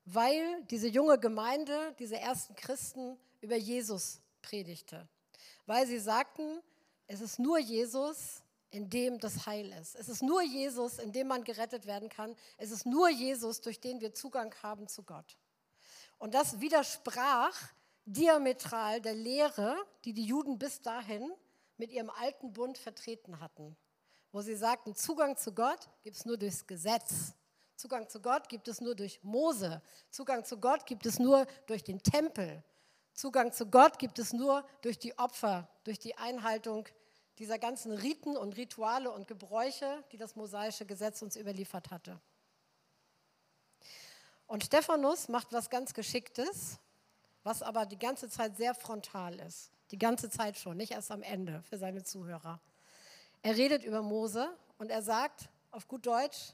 weil diese junge Gemeinde, diese ersten Christen über Jesus predigte. Weil sie sagten, es ist nur Jesus, in dem das Heil ist. Es ist nur Jesus, in dem man gerettet werden kann. Es ist nur Jesus, durch den wir Zugang haben zu Gott. Und das widersprach diametral der Lehre, die die Juden bis dahin mit ihrem alten Bund vertreten hatten, wo sie sagten, Zugang zu Gott gibt es nur durchs Gesetz. Zugang zu Gott gibt es nur durch Mose. Zugang zu Gott gibt es nur durch den Tempel. Zugang zu Gott gibt es nur durch die Opfer, durch die Einhaltung dieser ganzen Riten und Rituale und Gebräuche, die das mosaische Gesetz uns überliefert hatte. Und Stephanus macht was ganz Geschicktes, was aber die ganze Zeit sehr frontal ist. Die ganze Zeit schon, nicht erst am Ende für seine Zuhörer. Er redet über Mose und er sagt auf gut Deutsch,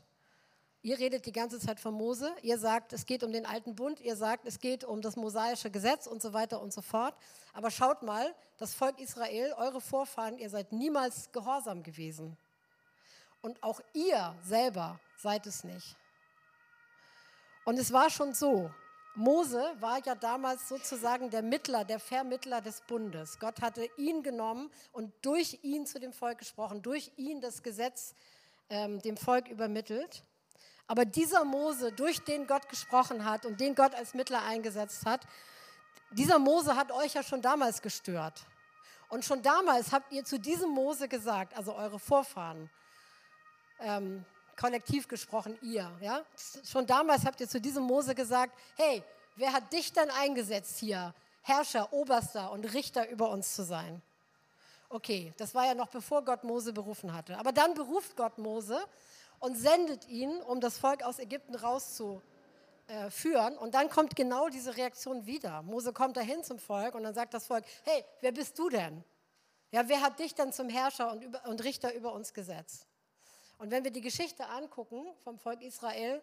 Ihr redet die ganze Zeit von Mose, ihr sagt, es geht um den alten Bund, ihr sagt, es geht um das mosaische Gesetz und so weiter und so fort. Aber schaut mal, das Volk Israel, eure Vorfahren, ihr seid niemals gehorsam gewesen. Und auch ihr selber seid es nicht. Und es war schon so, Mose war ja damals sozusagen der Mittler, der Vermittler des Bundes. Gott hatte ihn genommen und durch ihn zu dem Volk gesprochen, durch ihn das Gesetz ähm, dem Volk übermittelt. Aber dieser Mose, durch den Gott gesprochen hat und den Gott als Mittler eingesetzt hat, dieser Mose hat euch ja schon damals gestört. Und schon damals habt ihr zu diesem Mose gesagt, also eure Vorfahren, ähm, kollektiv gesprochen ihr, ja? Schon damals habt ihr zu diesem Mose gesagt, hey, wer hat dich denn eingesetzt hier, Herrscher, Oberster und Richter über uns zu sein? Okay, das war ja noch bevor Gott Mose berufen hatte. Aber dann beruft Gott Mose und sendet ihn, um das Volk aus Ägypten rauszuführen. Und dann kommt genau diese Reaktion wieder. Mose kommt dahin zum Volk und dann sagt das Volk, hey, wer bist du denn? Ja, wer hat dich denn zum Herrscher und, über, und Richter über uns gesetzt? Und wenn wir die Geschichte angucken vom Volk Israel,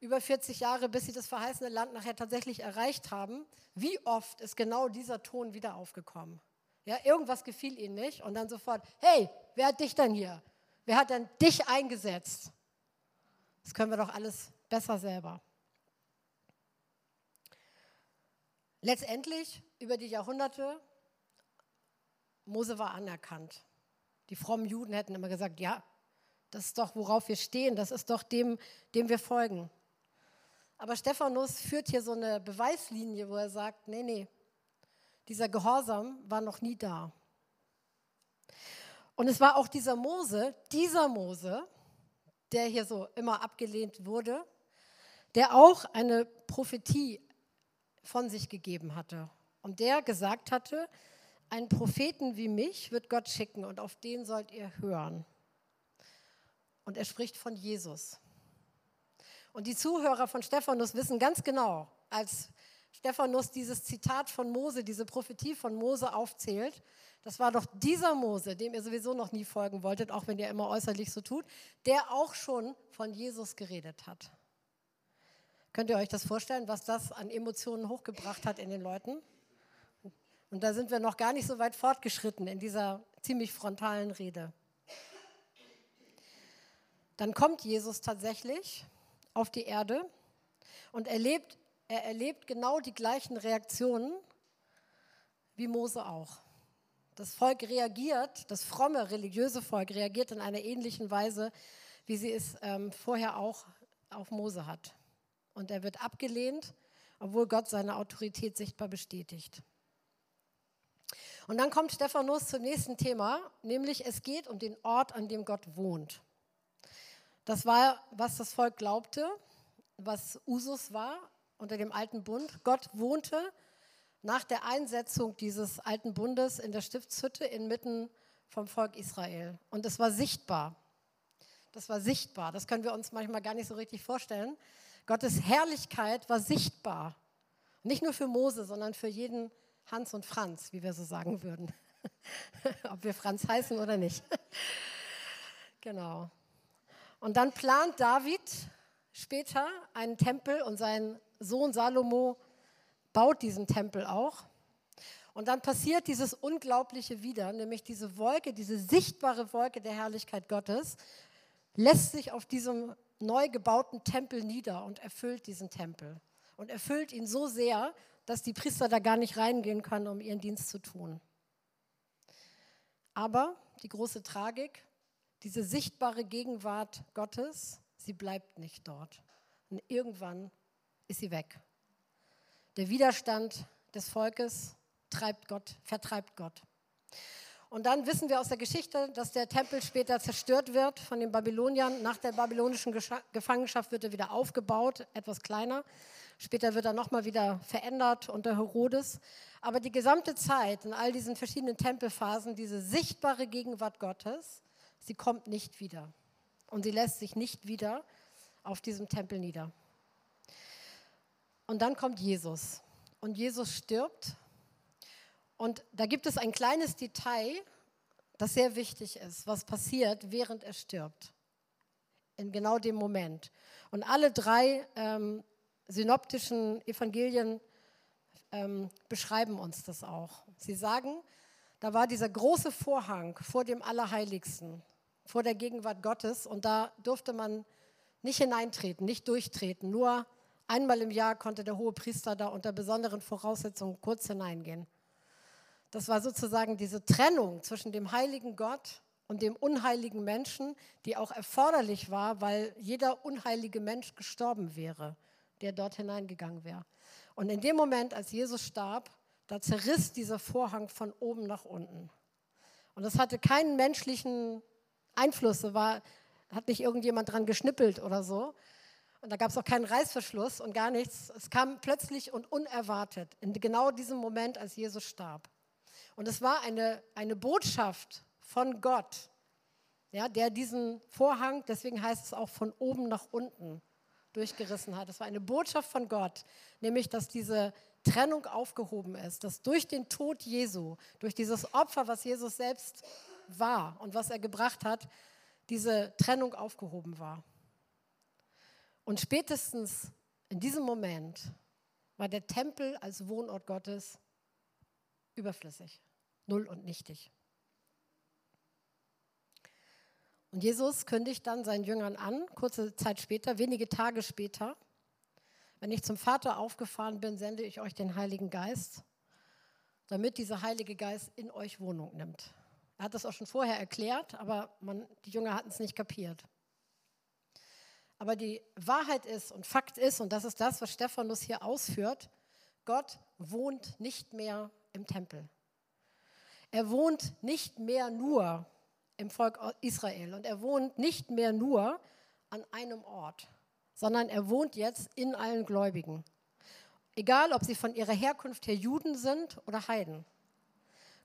über 40 Jahre, bis sie das verheißene Land nachher tatsächlich erreicht haben, wie oft ist genau dieser Ton wieder aufgekommen? Ja, irgendwas gefiel ihnen nicht und dann sofort, hey, wer hat dich denn hier? Wer hat denn dich eingesetzt? Das können wir doch alles besser selber. Letztendlich über die Jahrhunderte, Mose war anerkannt. Die frommen Juden hätten immer gesagt, ja, das ist doch, worauf wir stehen, das ist doch dem, dem wir folgen. Aber Stephanus führt hier so eine Beweislinie, wo er sagt, nee, nee, dieser Gehorsam war noch nie da. Und es war auch dieser Mose, dieser Mose, der hier so immer abgelehnt wurde, der auch eine Prophetie von sich gegeben hatte. Und der gesagt hatte, einen Propheten wie mich wird Gott schicken und auf den sollt ihr hören. Und er spricht von Jesus. Und die Zuhörer von Stephanus wissen ganz genau, als Stephanus dieses Zitat von Mose, diese Prophetie von Mose aufzählt. Das war doch dieser Mose, dem ihr sowieso noch nie folgen wolltet, auch wenn ihr immer äußerlich so tut, der auch schon von Jesus geredet hat. Könnt ihr euch das vorstellen, was das an Emotionen hochgebracht hat in den Leuten? Und da sind wir noch gar nicht so weit fortgeschritten in dieser ziemlich frontalen Rede. Dann kommt Jesus tatsächlich auf die Erde und erlebt, er erlebt genau die gleichen Reaktionen wie Mose auch. Das Volk reagiert, das fromme religiöse Volk reagiert in einer ähnlichen Weise, wie sie es ähm, vorher auch auf Mose hat. Und er wird abgelehnt, obwohl Gott seine Autorität sichtbar bestätigt. Und dann kommt Stephanus zum nächsten Thema, nämlich es geht um den Ort, an dem Gott wohnt. Das war, was das Volk glaubte, was Usus war unter dem alten Bund. Gott wohnte nach der Einsetzung dieses alten Bundes in der Stiftshütte inmitten vom Volk Israel. Und es war sichtbar. Das war sichtbar. Das können wir uns manchmal gar nicht so richtig vorstellen. Gottes Herrlichkeit war sichtbar. Nicht nur für Mose, sondern für jeden Hans und Franz, wie wir so sagen würden. Ob wir Franz heißen oder nicht. genau. Und dann plant David später einen Tempel und sein Sohn Salomo baut diesen Tempel auch. Und dann passiert dieses Unglaubliche wieder, nämlich diese Wolke, diese sichtbare Wolke der Herrlichkeit Gottes, lässt sich auf diesem neu gebauten Tempel nieder und erfüllt diesen Tempel. Und erfüllt ihn so sehr, dass die Priester da gar nicht reingehen können, um ihren Dienst zu tun. Aber die große Tragik, diese sichtbare Gegenwart Gottes, sie bleibt nicht dort. Und irgendwann ist sie weg. Der Widerstand des Volkes treibt Gott, vertreibt Gott. Und dann wissen wir aus der Geschichte, dass der Tempel später zerstört wird von den Babyloniern. Nach der babylonischen Gefangenschaft wird er wieder aufgebaut, etwas kleiner. Später wird er nochmal wieder verändert unter Herodes. Aber die gesamte Zeit in all diesen verschiedenen Tempelphasen, diese sichtbare Gegenwart Gottes, sie kommt nicht wieder. Und sie lässt sich nicht wieder auf diesem Tempel nieder. Und dann kommt Jesus. Und Jesus stirbt. Und da gibt es ein kleines Detail, das sehr wichtig ist, was passiert, während er stirbt. In genau dem Moment. Und alle drei ähm, synoptischen Evangelien ähm, beschreiben uns das auch. Sie sagen, da war dieser große Vorhang vor dem Allerheiligsten vor der Gegenwart Gottes und da durfte man nicht hineintreten, nicht durchtreten. Nur einmal im Jahr konnte der hohe Priester da unter besonderen Voraussetzungen kurz hineingehen. Das war sozusagen diese Trennung zwischen dem heiligen Gott und dem unheiligen Menschen, die auch erforderlich war, weil jeder unheilige Mensch gestorben wäre, der dort hineingegangen wäre. Und in dem Moment, als Jesus starb, da zerriss dieser Vorhang von oben nach unten. Und das hatte keinen menschlichen Einflüsse war, hat nicht irgendjemand dran geschnippelt oder so. Und da gab es auch keinen Reißverschluss und gar nichts. Es kam plötzlich und unerwartet in genau diesem Moment, als Jesus starb. Und es war eine, eine Botschaft von Gott, ja, der diesen Vorhang, deswegen heißt es auch von oben nach unten, durchgerissen hat. Es war eine Botschaft von Gott, nämlich dass diese Trennung aufgehoben ist, dass durch den Tod Jesu, durch dieses Opfer, was Jesus selbst war und was er gebracht hat, diese Trennung aufgehoben war. Und spätestens in diesem Moment war der Tempel als Wohnort Gottes überflüssig, null und nichtig. Und Jesus kündigt dann seinen Jüngern an, kurze Zeit später, wenige Tage später, wenn ich zum Vater aufgefahren bin, sende ich euch den Heiligen Geist, damit dieser Heilige Geist in euch Wohnung nimmt. Er hat das auch schon vorher erklärt, aber man, die Jünger hatten es nicht kapiert. Aber die Wahrheit ist und Fakt ist, und das ist das, was Stephanus hier ausführt, Gott wohnt nicht mehr im Tempel. Er wohnt nicht mehr nur im Volk Israel und er wohnt nicht mehr nur an einem Ort, sondern er wohnt jetzt in allen Gläubigen. Egal, ob sie von ihrer Herkunft her Juden sind oder Heiden.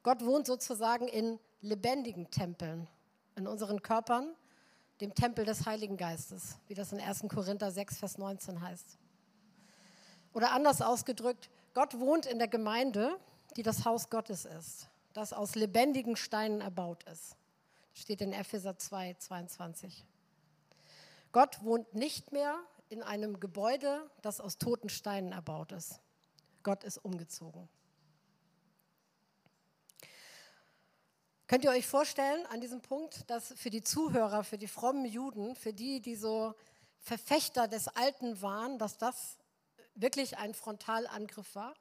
Gott wohnt sozusagen in lebendigen Tempeln, in unseren Körpern, dem Tempel des Heiligen Geistes, wie das in 1. Korinther 6, Vers 19 heißt. Oder anders ausgedrückt, Gott wohnt in der Gemeinde, die das Haus Gottes ist, das aus lebendigen Steinen erbaut ist. Das steht in Epheser 2, 22. Gott wohnt nicht mehr in einem Gebäude, das aus toten Steinen erbaut ist. Gott ist umgezogen. Könnt ihr euch vorstellen an diesem Punkt, dass für die Zuhörer, für die frommen Juden, für die, die so Verfechter des Alten waren, dass das wirklich ein Frontalangriff war,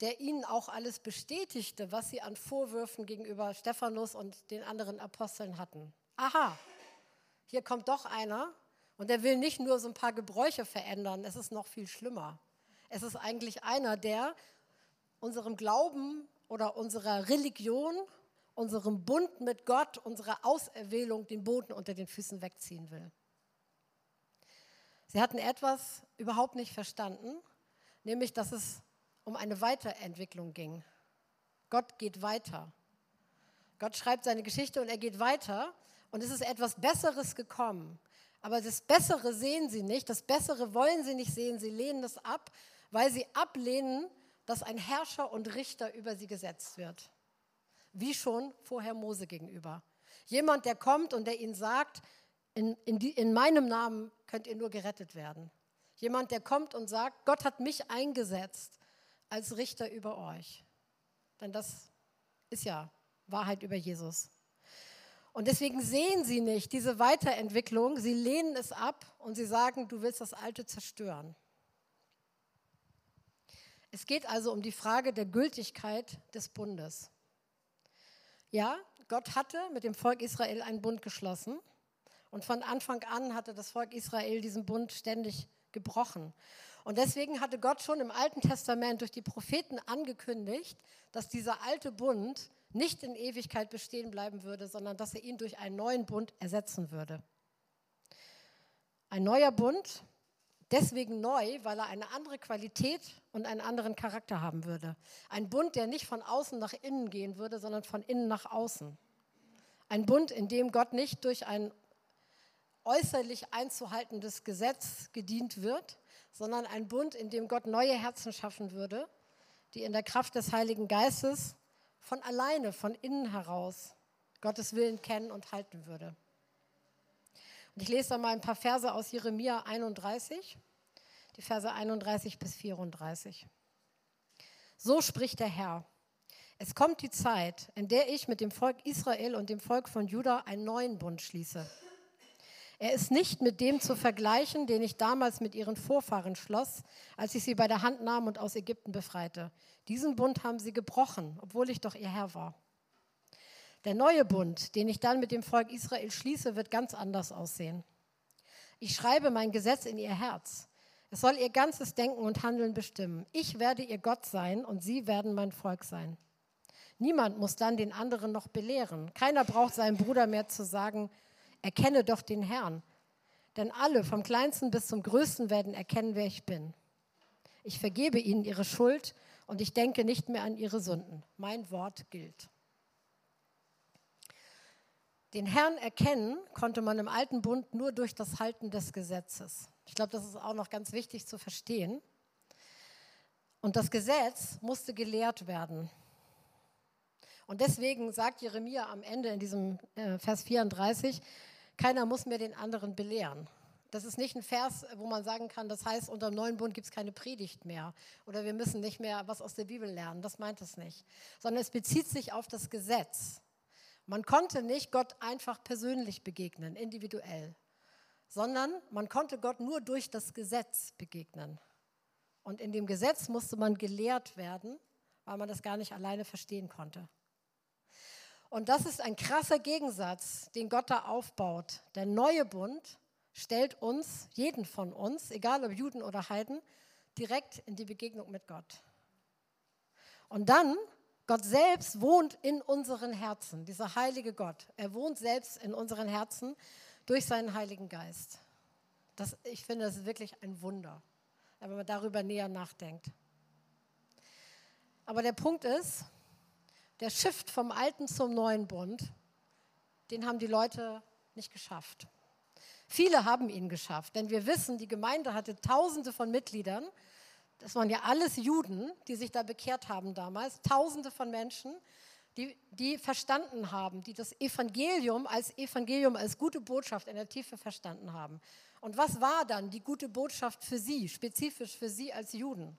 der ihnen auch alles bestätigte, was sie an Vorwürfen gegenüber Stephanus und den anderen Aposteln hatten. Aha, hier kommt doch einer und der will nicht nur so ein paar Gebräuche verändern, es ist noch viel schlimmer. Es ist eigentlich einer, der unserem Glauben oder unserer Religion, unserem Bund mit Gott, unserer Auserwählung den Boden unter den Füßen wegziehen will. Sie hatten etwas überhaupt nicht verstanden, nämlich dass es um eine Weiterentwicklung ging. Gott geht weiter. Gott schreibt seine Geschichte und er geht weiter und es ist etwas Besseres gekommen. Aber das Bessere sehen sie nicht, das Bessere wollen sie nicht sehen, sie lehnen es ab, weil sie ablehnen, dass ein Herrscher und Richter über sie gesetzt wird. Wie schon vorher Mose gegenüber. Jemand, der kommt und der ihnen sagt, in, in, die, in meinem Namen könnt ihr nur gerettet werden. Jemand, der kommt und sagt, Gott hat mich eingesetzt als Richter über euch. Denn das ist ja Wahrheit über Jesus. Und deswegen sehen sie nicht diese Weiterentwicklung, sie lehnen es ab und sie sagen, du willst das Alte zerstören. Es geht also um die Frage der Gültigkeit des Bundes. Ja, Gott hatte mit dem Volk Israel einen Bund geschlossen und von Anfang an hatte das Volk Israel diesen Bund ständig gebrochen. Und deswegen hatte Gott schon im Alten Testament durch die Propheten angekündigt, dass dieser alte Bund nicht in Ewigkeit bestehen bleiben würde, sondern dass er ihn durch einen neuen Bund ersetzen würde. Ein neuer Bund, deswegen neu, weil er eine andere Qualität und einen anderen Charakter haben würde. Ein Bund, der nicht von außen nach innen gehen würde, sondern von innen nach außen. Ein Bund, in dem Gott nicht durch ein äußerlich einzuhaltendes Gesetz gedient wird, sondern ein Bund, in dem Gott neue Herzen schaffen würde, die in der Kraft des Heiligen Geistes von alleine, von innen heraus Gottes Willen kennen und halten würde. Und ich lese da mal ein paar Verse aus Jeremia 31, die Verse 31 bis 34. So spricht der Herr. Es kommt die Zeit, in der ich mit dem Volk Israel und dem Volk von Juda einen neuen Bund schließe er ist nicht mit dem zu vergleichen, den ich damals mit ihren Vorfahren schloss, als ich sie bei der Hand nahm und aus Ägypten befreite. Diesen Bund haben sie gebrochen, obwohl ich doch ihr Herr war. Der neue Bund, den ich dann mit dem Volk Israel schließe, wird ganz anders aussehen. Ich schreibe mein Gesetz in ihr Herz. Es soll ihr ganzes Denken und Handeln bestimmen. Ich werde ihr Gott sein und sie werden mein Volk sein. Niemand muss dann den anderen noch belehren. Keiner braucht seinem Bruder mehr zu sagen, Erkenne doch den Herrn. Denn alle, vom kleinsten bis zum größten, werden erkennen, wer ich bin. Ich vergebe ihnen ihre Schuld und ich denke nicht mehr an ihre Sünden. Mein Wort gilt. Den Herrn erkennen konnte man im alten Bund nur durch das Halten des Gesetzes. Ich glaube, das ist auch noch ganz wichtig zu verstehen. Und das Gesetz musste gelehrt werden. Und deswegen sagt Jeremia am Ende in diesem äh, Vers 34, keiner muss mehr den anderen belehren. Das ist nicht ein Vers, wo man sagen kann, das heißt, unter dem neuen Bund gibt es keine Predigt mehr oder wir müssen nicht mehr was aus der Bibel lernen. Das meint es nicht. Sondern es bezieht sich auf das Gesetz. Man konnte nicht Gott einfach persönlich begegnen, individuell, sondern man konnte Gott nur durch das Gesetz begegnen. Und in dem Gesetz musste man gelehrt werden, weil man das gar nicht alleine verstehen konnte. Und das ist ein krasser Gegensatz, den Gott da aufbaut. Der neue Bund stellt uns, jeden von uns, egal ob Juden oder Heiden, direkt in die Begegnung mit Gott. Und dann, Gott selbst wohnt in unseren Herzen, dieser heilige Gott. Er wohnt selbst in unseren Herzen durch seinen Heiligen Geist. Das, ich finde, das ist wirklich ein Wunder, wenn man darüber näher nachdenkt. Aber der Punkt ist, der Shift vom alten zum neuen Bund, den haben die Leute nicht geschafft. Viele haben ihn geschafft, denn wir wissen, die Gemeinde hatte Tausende von Mitgliedern. das waren ja alles Juden, die sich da bekehrt haben damals, tausende von Menschen, die, die verstanden haben, die das Evangelium als Evangelium, als gute Botschaft in der Tiefe verstanden haben. Und was war dann die gute Botschaft für sie, spezifisch für sie als Juden?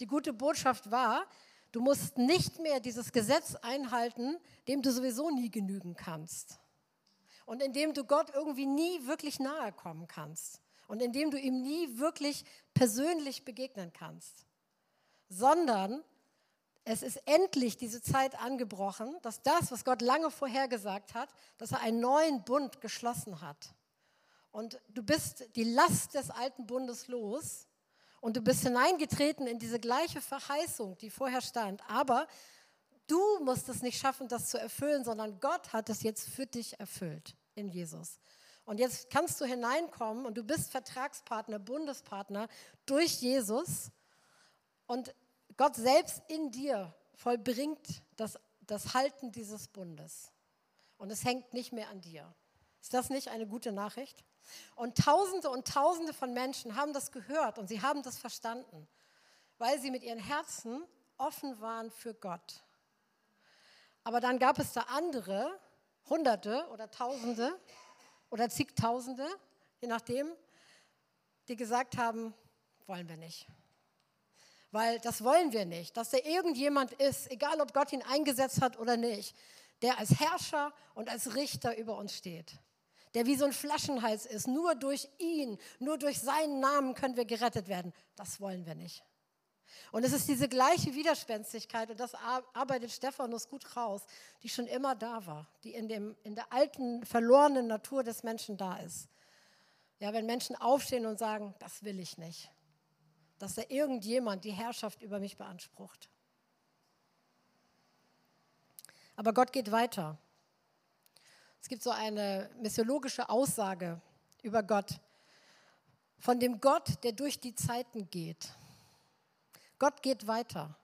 Die gute Botschaft war, du musst nicht mehr dieses Gesetz einhalten, dem du sowieso nie genügen kannst. Und in dem du Gott irgendwie nie wirklich nahe kommen kannst. Und in dem du ihm nie wirklich persönlich begegnen kannst. Sondern es ist endlich diese Zeit angebrochen, dass das, was Gott lange vorhergesagt hat, dass er einen neuen Bund geschlossen hat. Und du bist die Last des alten Bundes los und du bist hineingetreten in diese gleiche Verheißung, die vorher stand. Aber du musst es nicht schaffen, das zu erfüllen, sondern Gott hat es jetzt für dich erfüllt in Jesus. Und jetzt kannst du hineinkommen und du bist Vertragspartner, Bundespartner durch Jesus. Und Gott selbst in dir vollbringt das, das Halten dieses Bundes. Und es hängt nicht mehr an dir. Ist das nicht eine gute Nachricht? Und Tausende und Tausende von Menschen haben das gehört und sie haben das verstanden, weil sie mit ihren Herzen offen waren für Gott. Aber dann gab es da andere, Hunderte oder Tausende oder zigtausende, je nachdem, die gesagt haben, wollen wir nicht. Weil das wollen wir nicht, dass da irgendjemand ist, egal ob Gott ihn eingesetzt hat oder nicht, der als Herrscher und als Richter über uns steht. Der wie so ein Flaschenhals ist. Nur durch ihn, nur durch seinen Namen können wir gerettet werden. Das wollen wir nicht. Und es ist diese gleiche Widerspenstigkeit, und das arbeitet Stephanus gut raus, die schon immer da war, die in, dem, in der alten, verlorenen Natur des Menschen da ist. Ja, wenn Menschen aufstehen und sagen, das will ich nicht dass da irgendjemand die Herrschaft über mich beansprucht. Aber Gott geht weiter. Es gibt so eine missiologische Aussage über Gott, von dem Gott, der durch die Zeiten geht. Gott geht weiter.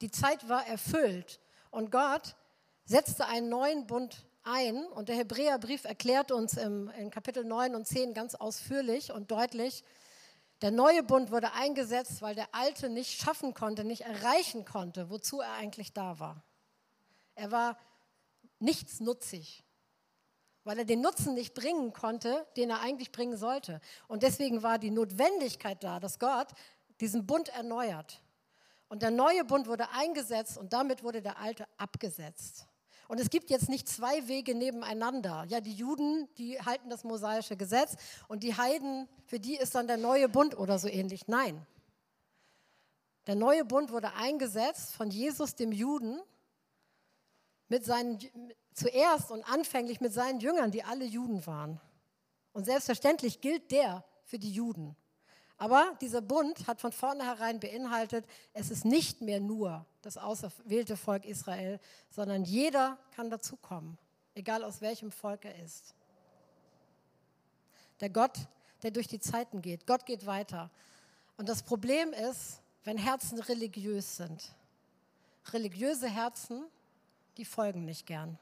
Die Zeit war erfüllt und Gott setzte einen neuen Bund ein und der Hebräerbrief erklärt uns im, in Kapitel 9 und 10 ganz ausführlich und deutlich, der neue Bund wurde eingesetzt, weil der alte nicht schaffen konnte, nicht erreichen konnte, wozu er eigentlich da war. Er war nichtsnutzig, weil er den Nutzen nicht bringen konnte, den er eigentlich bringen sollte. Und deswegen war die Notwendigkeit da, dass Gott diesen Bund erneuert. Und der neue Bund wurde eingesetzt und damit wurde der alte abgesetzt. Und es gibt jetzt nicht zwei Wege nebeneinander. Ja, die Juden, die halten das mosaische Gesetz und die Heiden, für die ist dann der neue Bund oder so ähnlich. Nein. Der neue Bund wurde eingesetzt von Jesus, dem Juden, mit seinen, zuerst und anfänglich mit seinen Jüngern, die alle Juden waren. Und selbstverständlich gilt der für die Juden. Aber dieser Bund hat von vornherein beinhaltet, es ist nicht mehr nur das auserwählte Volk Israel, sondern jeder kann dazukommen, egal aus welchem Volk er ist. Der Gott, der durch die Zeiten geht. Gott geht weiter. Und das Problem ist, wenn Herzen religiös sind. Religiöse Herzen, die folgen nicht gern.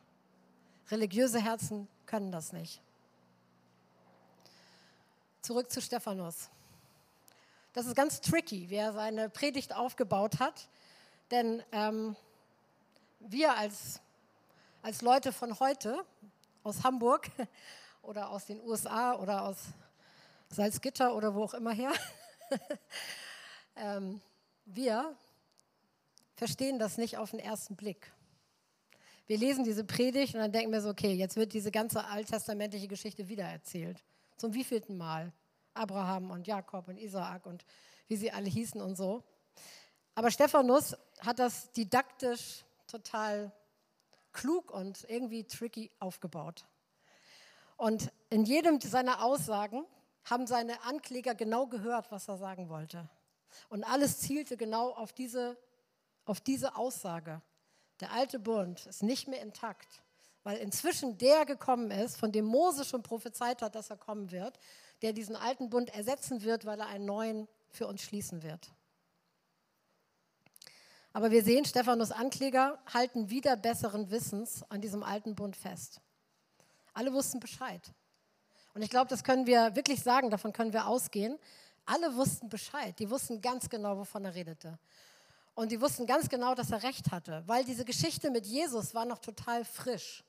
Religiöse Herzen können das nicht. Zurück zu Stephanus. Das ist ganz tricky, wie er seine Predigt aufgebaut hat. Denn ähm, wir als, als Leute von heute, aus Hamburg oder aus den USA oder aus Salzgitter oder wo auch immer her, ähm, wir verstehen das nicht auf den ersten Blick. Wir lesen diese Predigt und dann denken wir so, okay, jetzt wird diese ganze alttestamentliche Geschichte wiedererzählt. Zum wievielten Mal? Abraham und Jakob und Isaak und wie sie alle hießen und so. Aber Stephanus hat das didaktisch total klug und irgendwie tricky aufgebaut. Und in jedem seiner Aussagen haben seine Ankläger genau gehört, was er sagen wollte. Und alles zielte genau auf diese, auf diese Aussage. Der alte Bund ist nicht mehr intakt, weil inzwischen der gekommen ist, von dem Mose schon prophezeit hat, dass er kommen wird der diesen alten Bund ersetzen wird, weil er einen neuen für uns schließen wird. Aber wir sehen, Stephanus Ankläger halten wieder besseren Wissens an diesem alten Bund fest. Alle wussten Bescheid. Und ich glaube, das können wir wirklich sagen, davon können wir ausgehen. Alle wussten Bescheid. Die wussten ganz genau, wovon er redete. Und die wussten ganz genau, dass er recht hatte, weil diese Geschichte mit Jesus war noch total frisch.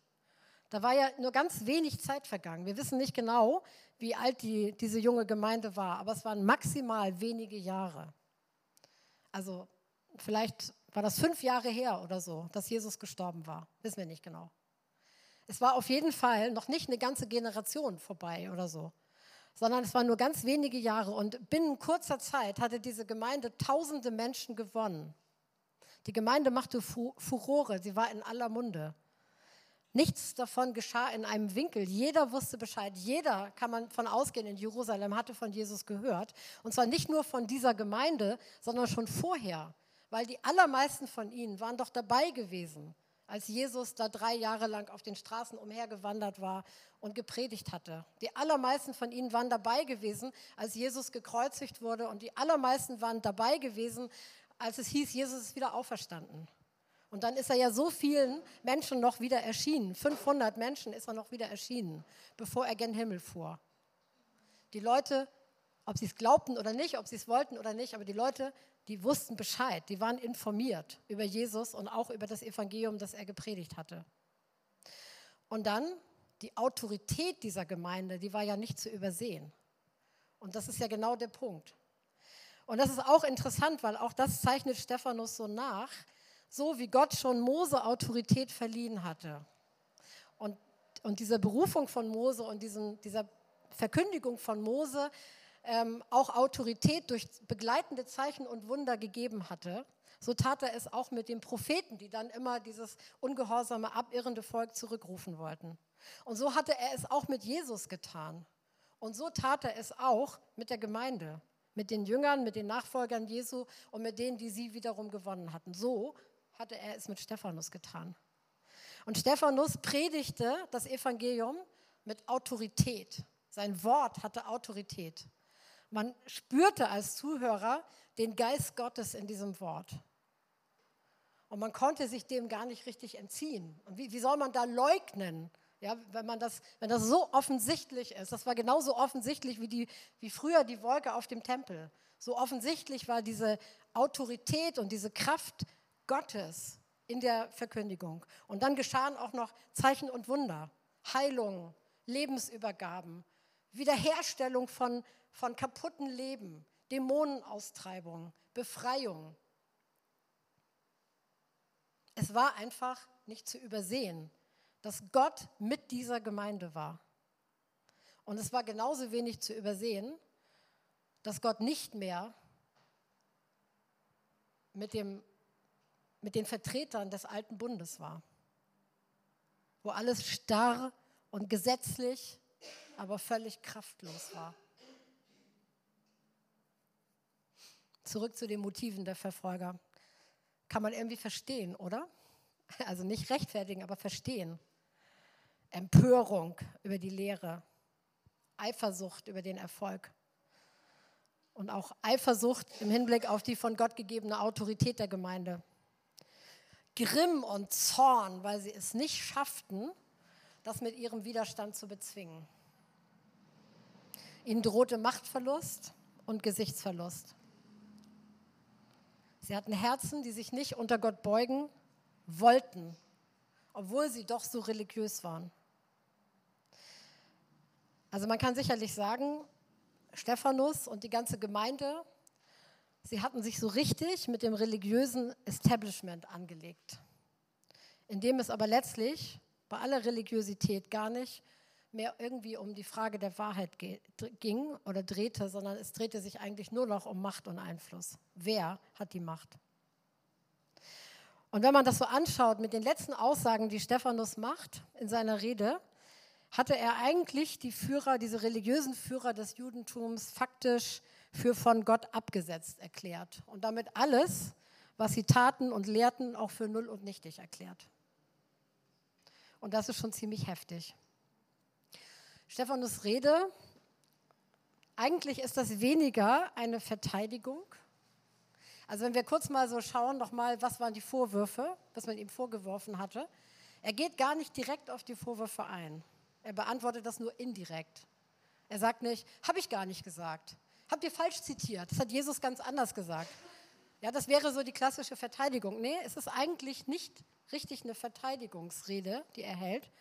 Da war ja nur ganz wenig Zeit vergangen. Wir wissen nicht genau, wie alt die, diese junge Gemeinde war, aber es waren maximal wenige Jahre. Also vielleicht war das fünf Jahre her oder so, dass Jesus gestorben war. Wissen wir nicht genau. Es war auf jeden Fall noch nicht eine ganze Generation vorbei oder so, sondern es waren nur ganz wenige Jahre. Und binnen kurzer Zeit hatte diese Gemeinde tausende Menschen gewonnen. Die Gemeinde machte Furore, sie war in aller Munde. Nichts davon geschah in einem Winkel. Jeder wusste Bescheid. Jeder, kann man von ausgehen, in Jerusalem hatte von Jesus gehört. Und zwar nicht nur von dieser Gemeinde, sondern schon vorher. Weil die allermeisten von ihnen waren doch dabei gewesen, als Jesus da drei Jahre lang auf den Straßen umhergewandert war und gepredigt hatte. Die allermeisten von ihnen waren dabei gewesen, als Jesus gekreuzigt wurde. Und die allermeisten waren dabei gewesen, als es hieß, Jesus ist wieder auferstanden. Und dann ist er ja so vielen Menschen noch wieder erschienen. 500 Menschen ist er noch wieder erschienen, bevor er gen Himmel fuhr. Die Leute, ob sie es glaubten oder nicht, ob sie es wollten oder nicht, aber die Leute, die wussten Bescheid, die waren informiert über Jesus und auch über das Evangelium, das er gepredigt hatte. Und dann die Autorität dieser Gemeinde, die war ja nicht zu übersehen. Und das ist ja genau der Punkt. Und das ist auch interessant, weil auch das zeichnet Stephanus so nach so wie Gott schon Mose Autorität verliehen hatte. Und, und diese Berufung von Mose und diesen, dieser Verkündigung von Mose ähm, auch Autorität durch begleitende Zeichen und Wunder gegeben hatte, so tat er es auch mit den Propheten, die dann immer dieses ungehorsame, abirrende Volk zurückrufen wollten. Und so hatte er es auch mit Jesus getan. Und so tat er es auch mit der Gemeinde, mit den Jüngern, mit den Nachfolgern Jesu und mit denen, die sie wiederum gewonnen hatten. So hatte er es mit Stephanus getan. Und Stephanus predigte das Evangelium mit Autorität. Sein Wort hatte Autorität. Man spürte als Zuhörer den Geist Gottes in diesem Wort. Und man konnte sich dem gar nicht richtig entziehen. Und wie, wie soll man da leugnen, ja, wenn, man das, wenn das so offensichtlich ist? Das war genauso offensichtlich wie, die, wie früher die Wolke auf dem Tempel. So offensichtlich war diese Autorität und diese Kraft Gottes in der Verkündigung. Und dann geschahen auch noch Zeichen und Wunder, Heilung, Lebensübergaben, Wiederherstellung von, von kaputten Leben, Dämonenaustreibung, Befreiung. Es war einfach nicht zu übersehen, dass Gott mit dieser Gemeinde war. Und es war genauso wenig zu übersehen, dass Gott nicht mehr mit dem mit den Vertretern des alten Bundes war, wo alles starr und gesetzlich, aber völlig kraftlos war. Zurück zu den Motiven der Verfolger. Kann man irgendwie verstehen, oder? Also nicht rechtfertigen, aber verstehen. Empörung über die Lehre, Eifersucht über den Erfolg und auch Eifersucht im Hinblick auf die von Gott gegebene Autorität der Gemeinde. Grimm und Zorn, weil sie es nicht schafften, das mit ihrem Widerstand zu bezwingen. Ihnen drohte Machtverlust und Gesichtsverlust. Sie hatten Herzen, die sich nicht unter Gott beugen wollten, obwohl sie doch so religiös waren. Also man kann sicherlich sagen, Stephanus und die ganze Gemeinde Sie hatten sich so richtig mit dem religiösen Establishment angelegt, indem es aber letztlich bei aller Religiosität gar nicht mehr irgendwie um die Frage der Wahrheit ging oder drehte, sondern es drehte sich eigentlich nur noch um Macht und Einfluss. Wer hat die Macht? Und wenn man das so anschaut mit den letzten Aussagen, die Stephanus macht in seiner Rede, hatte er eigentlich die Führer, diese religiösen Führer des Judentums faktisch für von Gott abgesetzt erklärt und damit alles, was sie taten und lehrten, auch für null und nichtig erklärt. Und das ist schon ziemlich heftig. Stephanus Rede, eigentlich ist das weniger eine Verteidigung. Also wenn wir kurz mal so schauen, nochmal, was waren die Vorwürfe, was man ihm vorgeworfen hatte. Er geht gar nicht direkt auf die Vorwürfe ein. Er beantwortet das nur indirekt. Er sagt nicht, habe ich gar nicht gesagt. Habt ihr falsch zitiert? Das hat Jesus ganz anders gesagt. Ja, das wäre so die klassische Verteidigung. Nee, es ist eigentlich nicht richtig eine Verteidigungsrede, die er hält.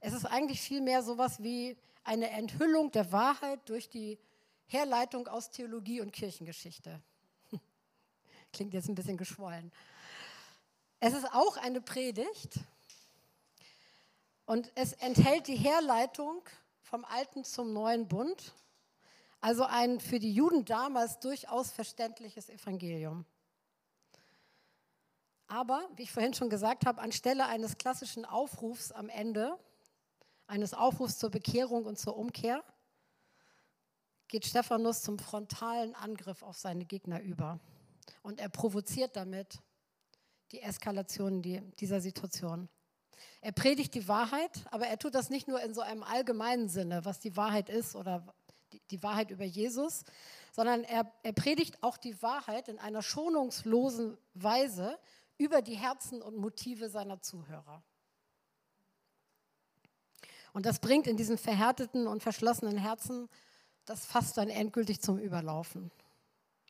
Es ist eigentlich vielmehr sowas wie eine Enthüllung der Wahrheit durch die Herleitung aus Theologie und Kirchengeschichte. Klingt jetzt ein bisschen geschwollen. Es ist auch eine Predigt und es enthält die Herleitung vom Alten zum Neuen Bund, also ein für die Juden damals durchaus verständliches Evangelium. Aber, wie ich vorhin schon gesagt habe, anstelle eines klassischen Aufrufs am Ende, eines Aufrufs zur Bekehrung und zur Umkehr, geht Stephanus zum frontalen Angriff auf seine Gegner über. Und er provoziert damit die Eskalation dieser Situation. Er predigt die Wahrheit, aber er tut das nicht nur in so einem allgemeinen Sinne, was die Wahrheit ist oder die, Wahrheit über Jesus, sondern er, er predigt auch die Wahrheit in einer schonungslosen Weise über die Herzen und Motive seiner Zuhörer. Und das bringt in diesen verhärteten und verschlossenen Herzen das fast dann endgültig zum Überlaufen.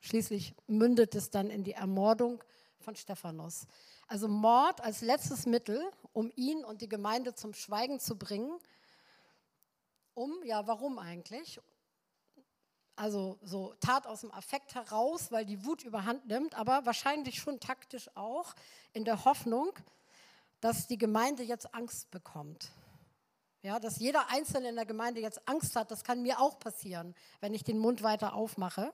Schließlich mündet es dann in die Ermordung von Stephanus. Also Mord als letztes Mittel, um ihn und die Gemeinde zum Schweigen zu bringen. Um, ja, warum eigentlich? also so Tat aus dem Affekt heraus, weil die Wut überhand nimmt, aber wahrscheinlich schon taktisch auch in der Hoffnung, dass die Gemeinde jetzt Angst bekommt. Ja, dass jeder Einzelne in der Gemeinde jetzt Angst hat, das kann mir auch passieren, wenn ich den Mund weiter aufmache.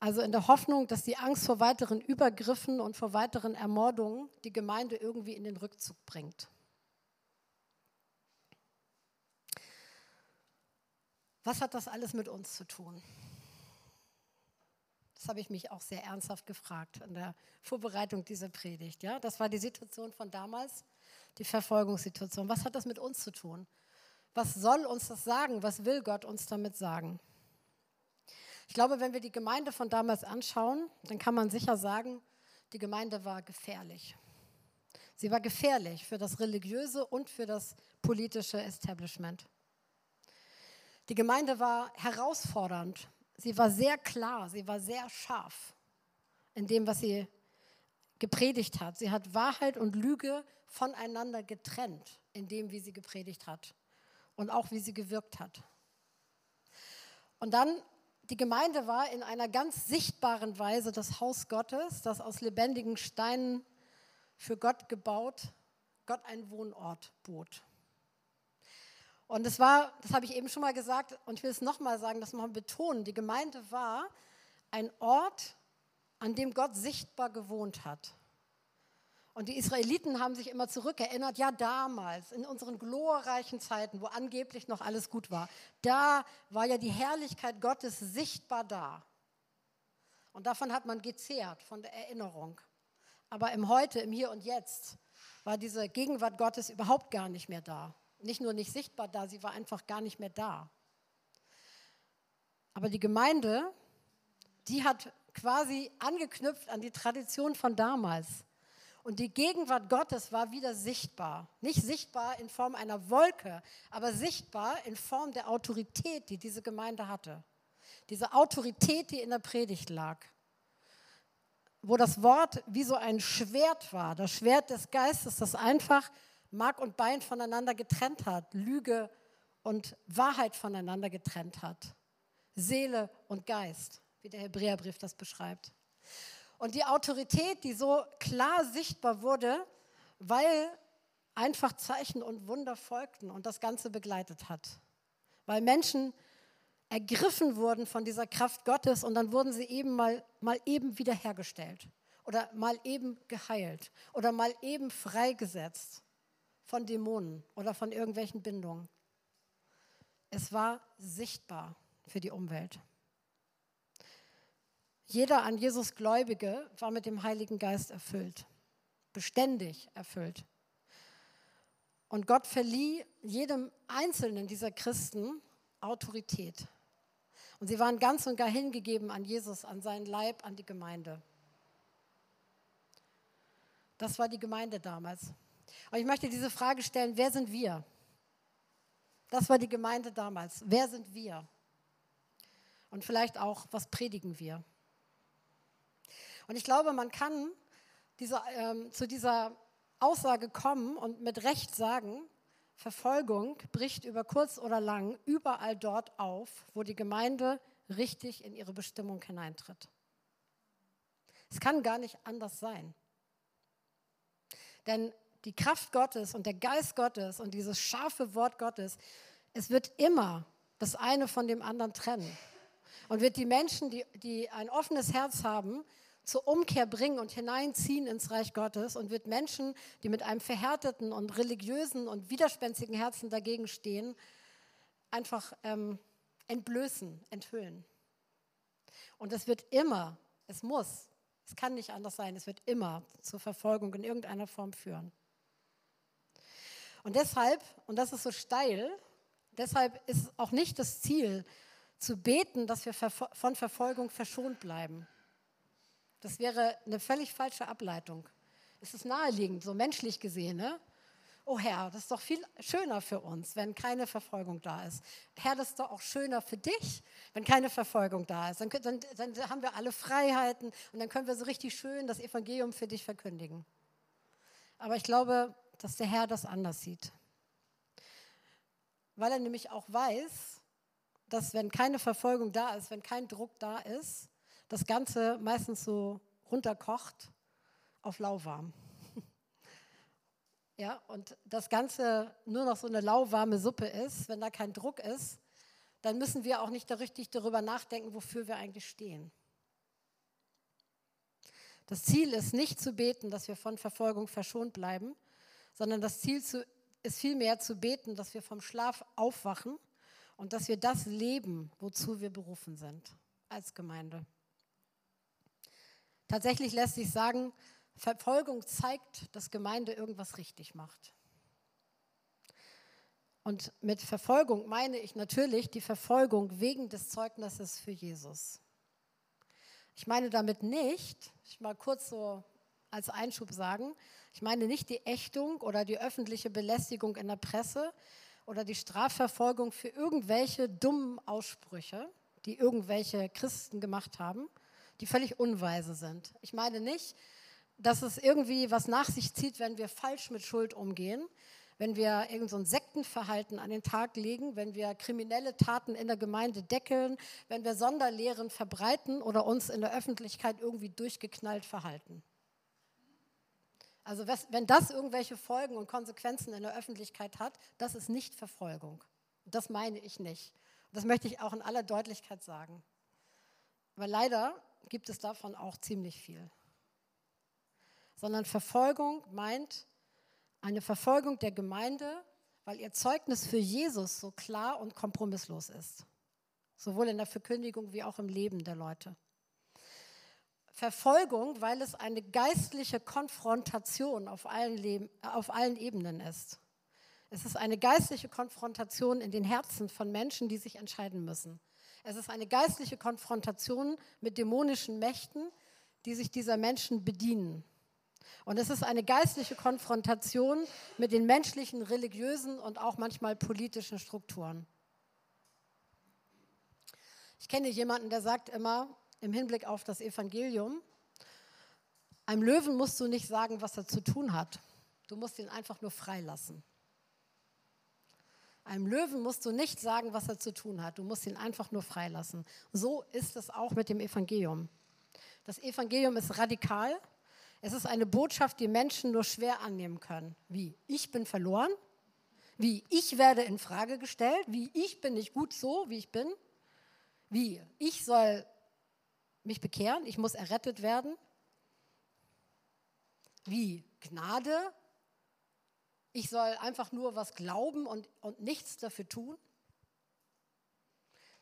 Also in der Hoffnung, dass die Angst vor weiteren Übergriffen und vor weiteren Ermordungen die Gemeinde irgendwie in den Rückzug bringt. Was hat das alles mit uns zu tun? Das habe ich mich auch sehr ernsthaft gefragt in der Vorbereitung dieser Predigt. Ja? Das war die Situation von damals, die Verfolgungssituation. Was hat das mit uns zu tun? Was soll uns das sagen? Was will Gott uns damit sagen? Ich glaube, wenn wir die Gemeinde von damals anschauen, dann kann man sicher sagen, die Gemeinde war gefährlich. Sie war gefährlich für das religiöse und für das politische Establishment. Die Gemeinde war herausfordernd. Sie war sehr klar, sie war sehr scharf in dem, was sie gepredigt hat. Sie hat Wahrheit und Lüge voneinander getrennt, in dem, wie sie gepredigt hat und auch wie sie gewirkt hat. Und dann, die Gemeinde war in einer ganz sichtbaren Weise das Haus Gottes, das aus lebendigen Steinen für Gott gebaut, Gott einen Wohnort bot. Und es war, das habe ich eben schon mal gesagt und ich will es nochmal sagen, das mal betonen, die Gemeinde war ein Ort, an dem Gott sichtbar gewohnt hat. Und die Israeliten haben sich immer zurückerinnert, ja damals, in unseren glorreichen Zeiten, wo angeblich noch alles gut war, da war ja die Herrlichkeit Gottes sichtbar da. Und davon hat man gezehrt, von der Erinnerung. Aber im Heute, im Hier und Jetzt, war diese Gegenwart Gottes überhaupt gar nicht mehr da nicht nur nicht sichtbar da, sie war einfach gar nicht mehr da. Aber die Gemeinde, die hat quasi angeknüpft an die Tradition von damals. Und die Gegenwart Gottes war wieder sichtbar. Nicht sichtbar in Form einer Wolke, aber sichtbar in Form der Autorität, die diese Gemeinde hatte. Diese Autorität, die in der Predigt lag. Wo das Wort wie so ein Schwert war, das Schwert des Geistes, das einfach Mark und Bein voneinander getrennt hat, Lüge und Wahrheit voneinander getrennt hat, Seele und Geist, wie der Hebräerbrief das beschreibt. Und die Autorität, die so klar sichtbar wurde, weil einfach Zeichen und Wunder folgten und das Ganze begleitet hat. Weil Menschen ergriffen wurden von dieser Kraft Gottes und dann wurden sie eben mal, mal eben wiederhergestellt oder mal eben geheilt oder mal eben freigesetzt von Dämonen oder von irgendwelchen Bindungen. Es war sichtbar für die Umwelt. Jeder an Jesus Gläubige war mit dem Heiligen Geist erfüllt, beständig erfüllt. Und Gott verlieh jedem einzelnen dieser Christen Autorität. Und sie waren ganz und gar hingegeben an Jesus, an seinen Leib, an die Gemeinde. Das war die Gemeinde damals. Aber ich möchte diese Frage stellen, wer sind wir? Das war die Gemeinde damals. Wer sind wir? Und vielleicht auch, was predigen wir? Und ich glaube, man kann diese, ähm, zu dieser Aussage kommen und mit Recht sagen, Verfolgung bricht über kurz oder lang überall dort auf, wo die Gemeinde richtig in ihre Bestimmung hineintritt. Es kann gar nicht anders sein. Denn die Kraft Gottes und der Geist Gottes und dieses scharfe Wort Gottes, es wird immer das eine von dem anderen trennen. Und wird die Menschen, die, die ein offenes Herz haben, zur Umkehr bringen und hineinziehen ins Reich Gottes und wird Menschen, die mit einem verhärteten und religiösen und widerspenstigen Herzen dagegen stehen, einfach ähm, entblößen, enthüllen. Und es wird immer, es muss, es kann nicht anders sein, es wird immer zur Verfolgung in irgendeiner Form führen. Und deshalb, und das ist so steil, deshalb ist auch nicht das Ziel zu beten, dass wir von Verfolgung verschont bleiben. Das wäre eine völlig falsche Ableitung. Es ist naheliegend, so menschlich gesehen. Ne? Oh Herr, das ist doch viel schöner für uns, wenn keine Verfolgung da ist. Herr, das ist doch auch schöner für dich, wenn keine Verfolgung da ist. Dann, dann, dann haben wir alle Freiheiten und dann können wir so richtig schön das Evangelium für dich verkündigen. Aber ich glaube, dass der Herr das anders sieht. Weil er nämlich auch weiß, dass wenn keine Verfolgung da ist, wenn kein Druck da ist, das Ganze meistens so runterkocht auf lauwarm. Ja, und das Ganze nur noch so eine lauwarme Suppe ist, wenn da kein Druck ist, dann müssen wir auch nicht richtig darüber nachdenken, wofür wir eigentlich stehen. Das Ziel ist nicht zu beten, dass wir von Verfolgung verschont bleiben, sondern das Ziel ist vielmehr zu beten, dass wir vom Schlaf aufwachen und dass wir das leben, wozu wir berufen sind als Gemeinde. Tatsächlich lässt sich sagen, Verfolgung zeigt, dass Gemeinde irgendwas richtig macht. Und mit Verfolgung meine ich natürlich die Verfolgung wegen des Zeugnisses für Jesus. Ich meine damit nicht, ich mal kurz so als Einschub sagen, ich meine nicht die Ächtung oder die öffentliche Belästigung in der Presse oder die Strafverfolgung für irgendwelche dummen Aussprüche, die irgendwelche Christen gemacht haben, die völlig unweise sind. Ich meine nicht, dass es irgendwie was nach sich zieht, wenn wir falsch mit Schuld umgehen, wenn wir irgendein so Sektenverhalten an den Tag legen, wenn wir kriminelle Taten in der Gemeinde deckeln, wenn wir Sonderlehren verbreiten oder uns in der Öffentlichkeit irgendwie durchgeknallt verhalten. Also wenn das irgendwelche Folgen und Konsequenzen in der Öffentlichkeit hat, das ist nicht Verfolgung. Das meine ich nicht. Das möchte ich auch in aller Deutlichkeit sagen. Weil leider gibt es davon auch ziemlich viel. Sondern Verfolgung meint eine Verfolgung der Gemeinde, weil ihr Zeugnis für Jesus so klar und kompromisslos ist. Sowohl in der Verkündigung wie auch im Leben der Leute. Verfolgung, weil es eine geistliche Konfrontation auf allen, Leben, auf allen Ebenen ist. Es ist eine geistliche Konfrontation in den Herzen von Menschen, die sich entscheiden müssen. Es ist eine geistliche Konfrontation mit dämonischen Mächten, die sich dieser Menschen bedienen. Und es ist eine geistliche Konfrontation mit den menschlichen, religiösen und auch manchmal politischen Strukturen. Ich kenne jemanden, der sagt immer im Hinblick auf das Evangelium, einem Löwen musst du nicht sagen, was er zu tun hat. Du musst ihn einfach nur freilassen. Einem Löwen musst du nicht sagen, was er zu tun hat. Du musst ihn einfach nur freilassen. So ist es auch mit dem Evangelium. Das Evangelium ist radikal. Es ist eine Botschaft, die Menschen nur schwer annehmen können. Wie? Ich bin verloren? Wie? Ich werde in Frage gestellt? Wie? Ich bin nicht gut so, wie ich bin? Wie? Ich soll mich bekehren? Ich muss errettet werden? Wie? Gnade? Ich soll einfach nur was glauben und, und nichts dafür tun?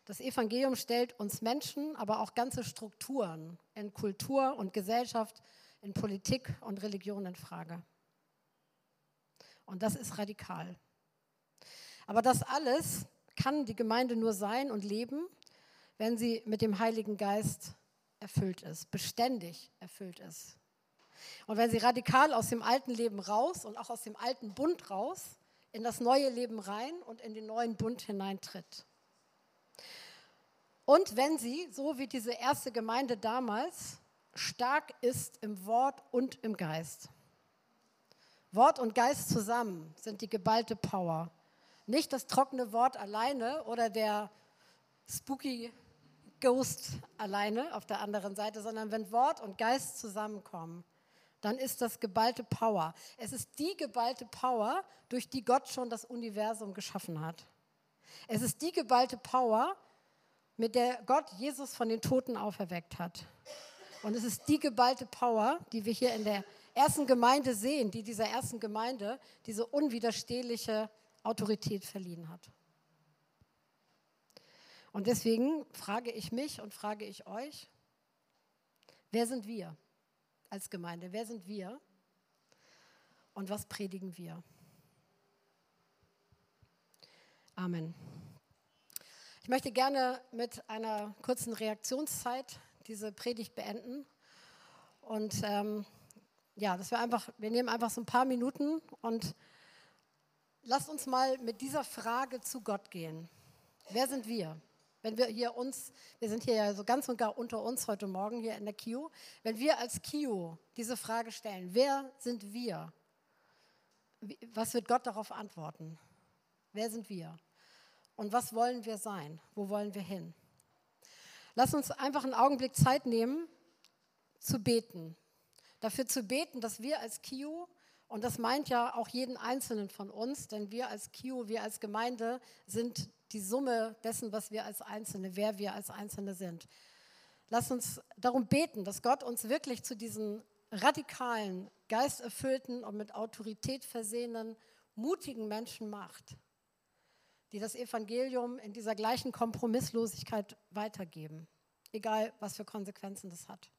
Das Evangelium stellt uns Menschen, aber auch ganze Strukturen in Kultur und Gesellschaft, in Politik und Religion in Frage. Und das ist radikal. Aber das alles kann die Gemeinde nur sein und leben, wenn sie mit dem Heiligen Geist erfüllt ist, beständig erfüllt ist. Und wenn sie radikal aus dem alten Leben raus und auch aus dem alten Bund raus in das neue Leben rein und in den neuen Bund hineintritt. Und wenn sie, so wie diese erste Gemeinde damals, stark ist im Wort und im Geist. Wort und Geist zusammen sind die geballte Power. Nicht das trockene Wort alleine oder der spooky Ghost alleine auf der anderen Seite, sondern wenn Wort und Geist zusammenkommen, dann ist das geballte Power. Es ist die geballte Power, durch die Gott schon das Universum geschaffen hat. Es ist die geballte Power, mit der Gott Jesus von den Toten auferweckt hat. Und es ist die geballte Power, die wir hier in der ersten Gemeinde sehen, die dieser ersten Gemeinde diese unwiderstehliche Autorität verliehen hat. Und deswegen frage ich mich und frage ich euch, wer sind wir als Gemeinde? Wer sind wir? Und was predigen wir? Amen. Ich möchte gerne mit einer kurzen Reaktionszeit diese Predigt beenden. Und ähm, ja, dass wir einfach, wir nehmen einfach so ein paar Minuten und lasst uns mal mit dieser Frage zu Gott gehen. Wer sind wir? Wenn wir hier uns, wir sind hier ja so ganz und gar unter uns heute Morgen hier in der KIO, wenn wir als KIO diese Frage stellen, wer sind wir? Was wird Gott darauf antworten? Wer sind wir? Und was wollen wir sein? Wo wollen wir hin? Lass uns einfach einen Augenblick Zeit nehmen, zu beten. Dafür zu beten, dass wir als KIO, und das meint ja auch jeden Einzelnen von uns, denn wir als KIO, wir als Gemeinde sind die Summe dessen, was wir als Einzelne, wer wir als Einzelne sind. Lass uns darum beten, dass Gott uns wirklich zu diesen radikalen, geisterfüllten und mit Autorität versehenen, mutigen Menschen macht, die das Evangelium in dieser gleichen Kompromisslosigkeit weitergeben, egal was für Konsequenzen das hat.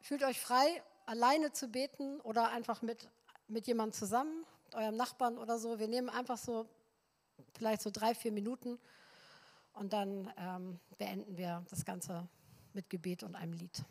Fühlt euch frei, alleine zu beten oder einfach mit, mit jemandem zusammen, eurem Nachbarn oder so. Wir nehmen einfach so vielleicht so drei, vier Minuten und dann ähm, beenden wir das Ganze mit Gebet und einem Lied.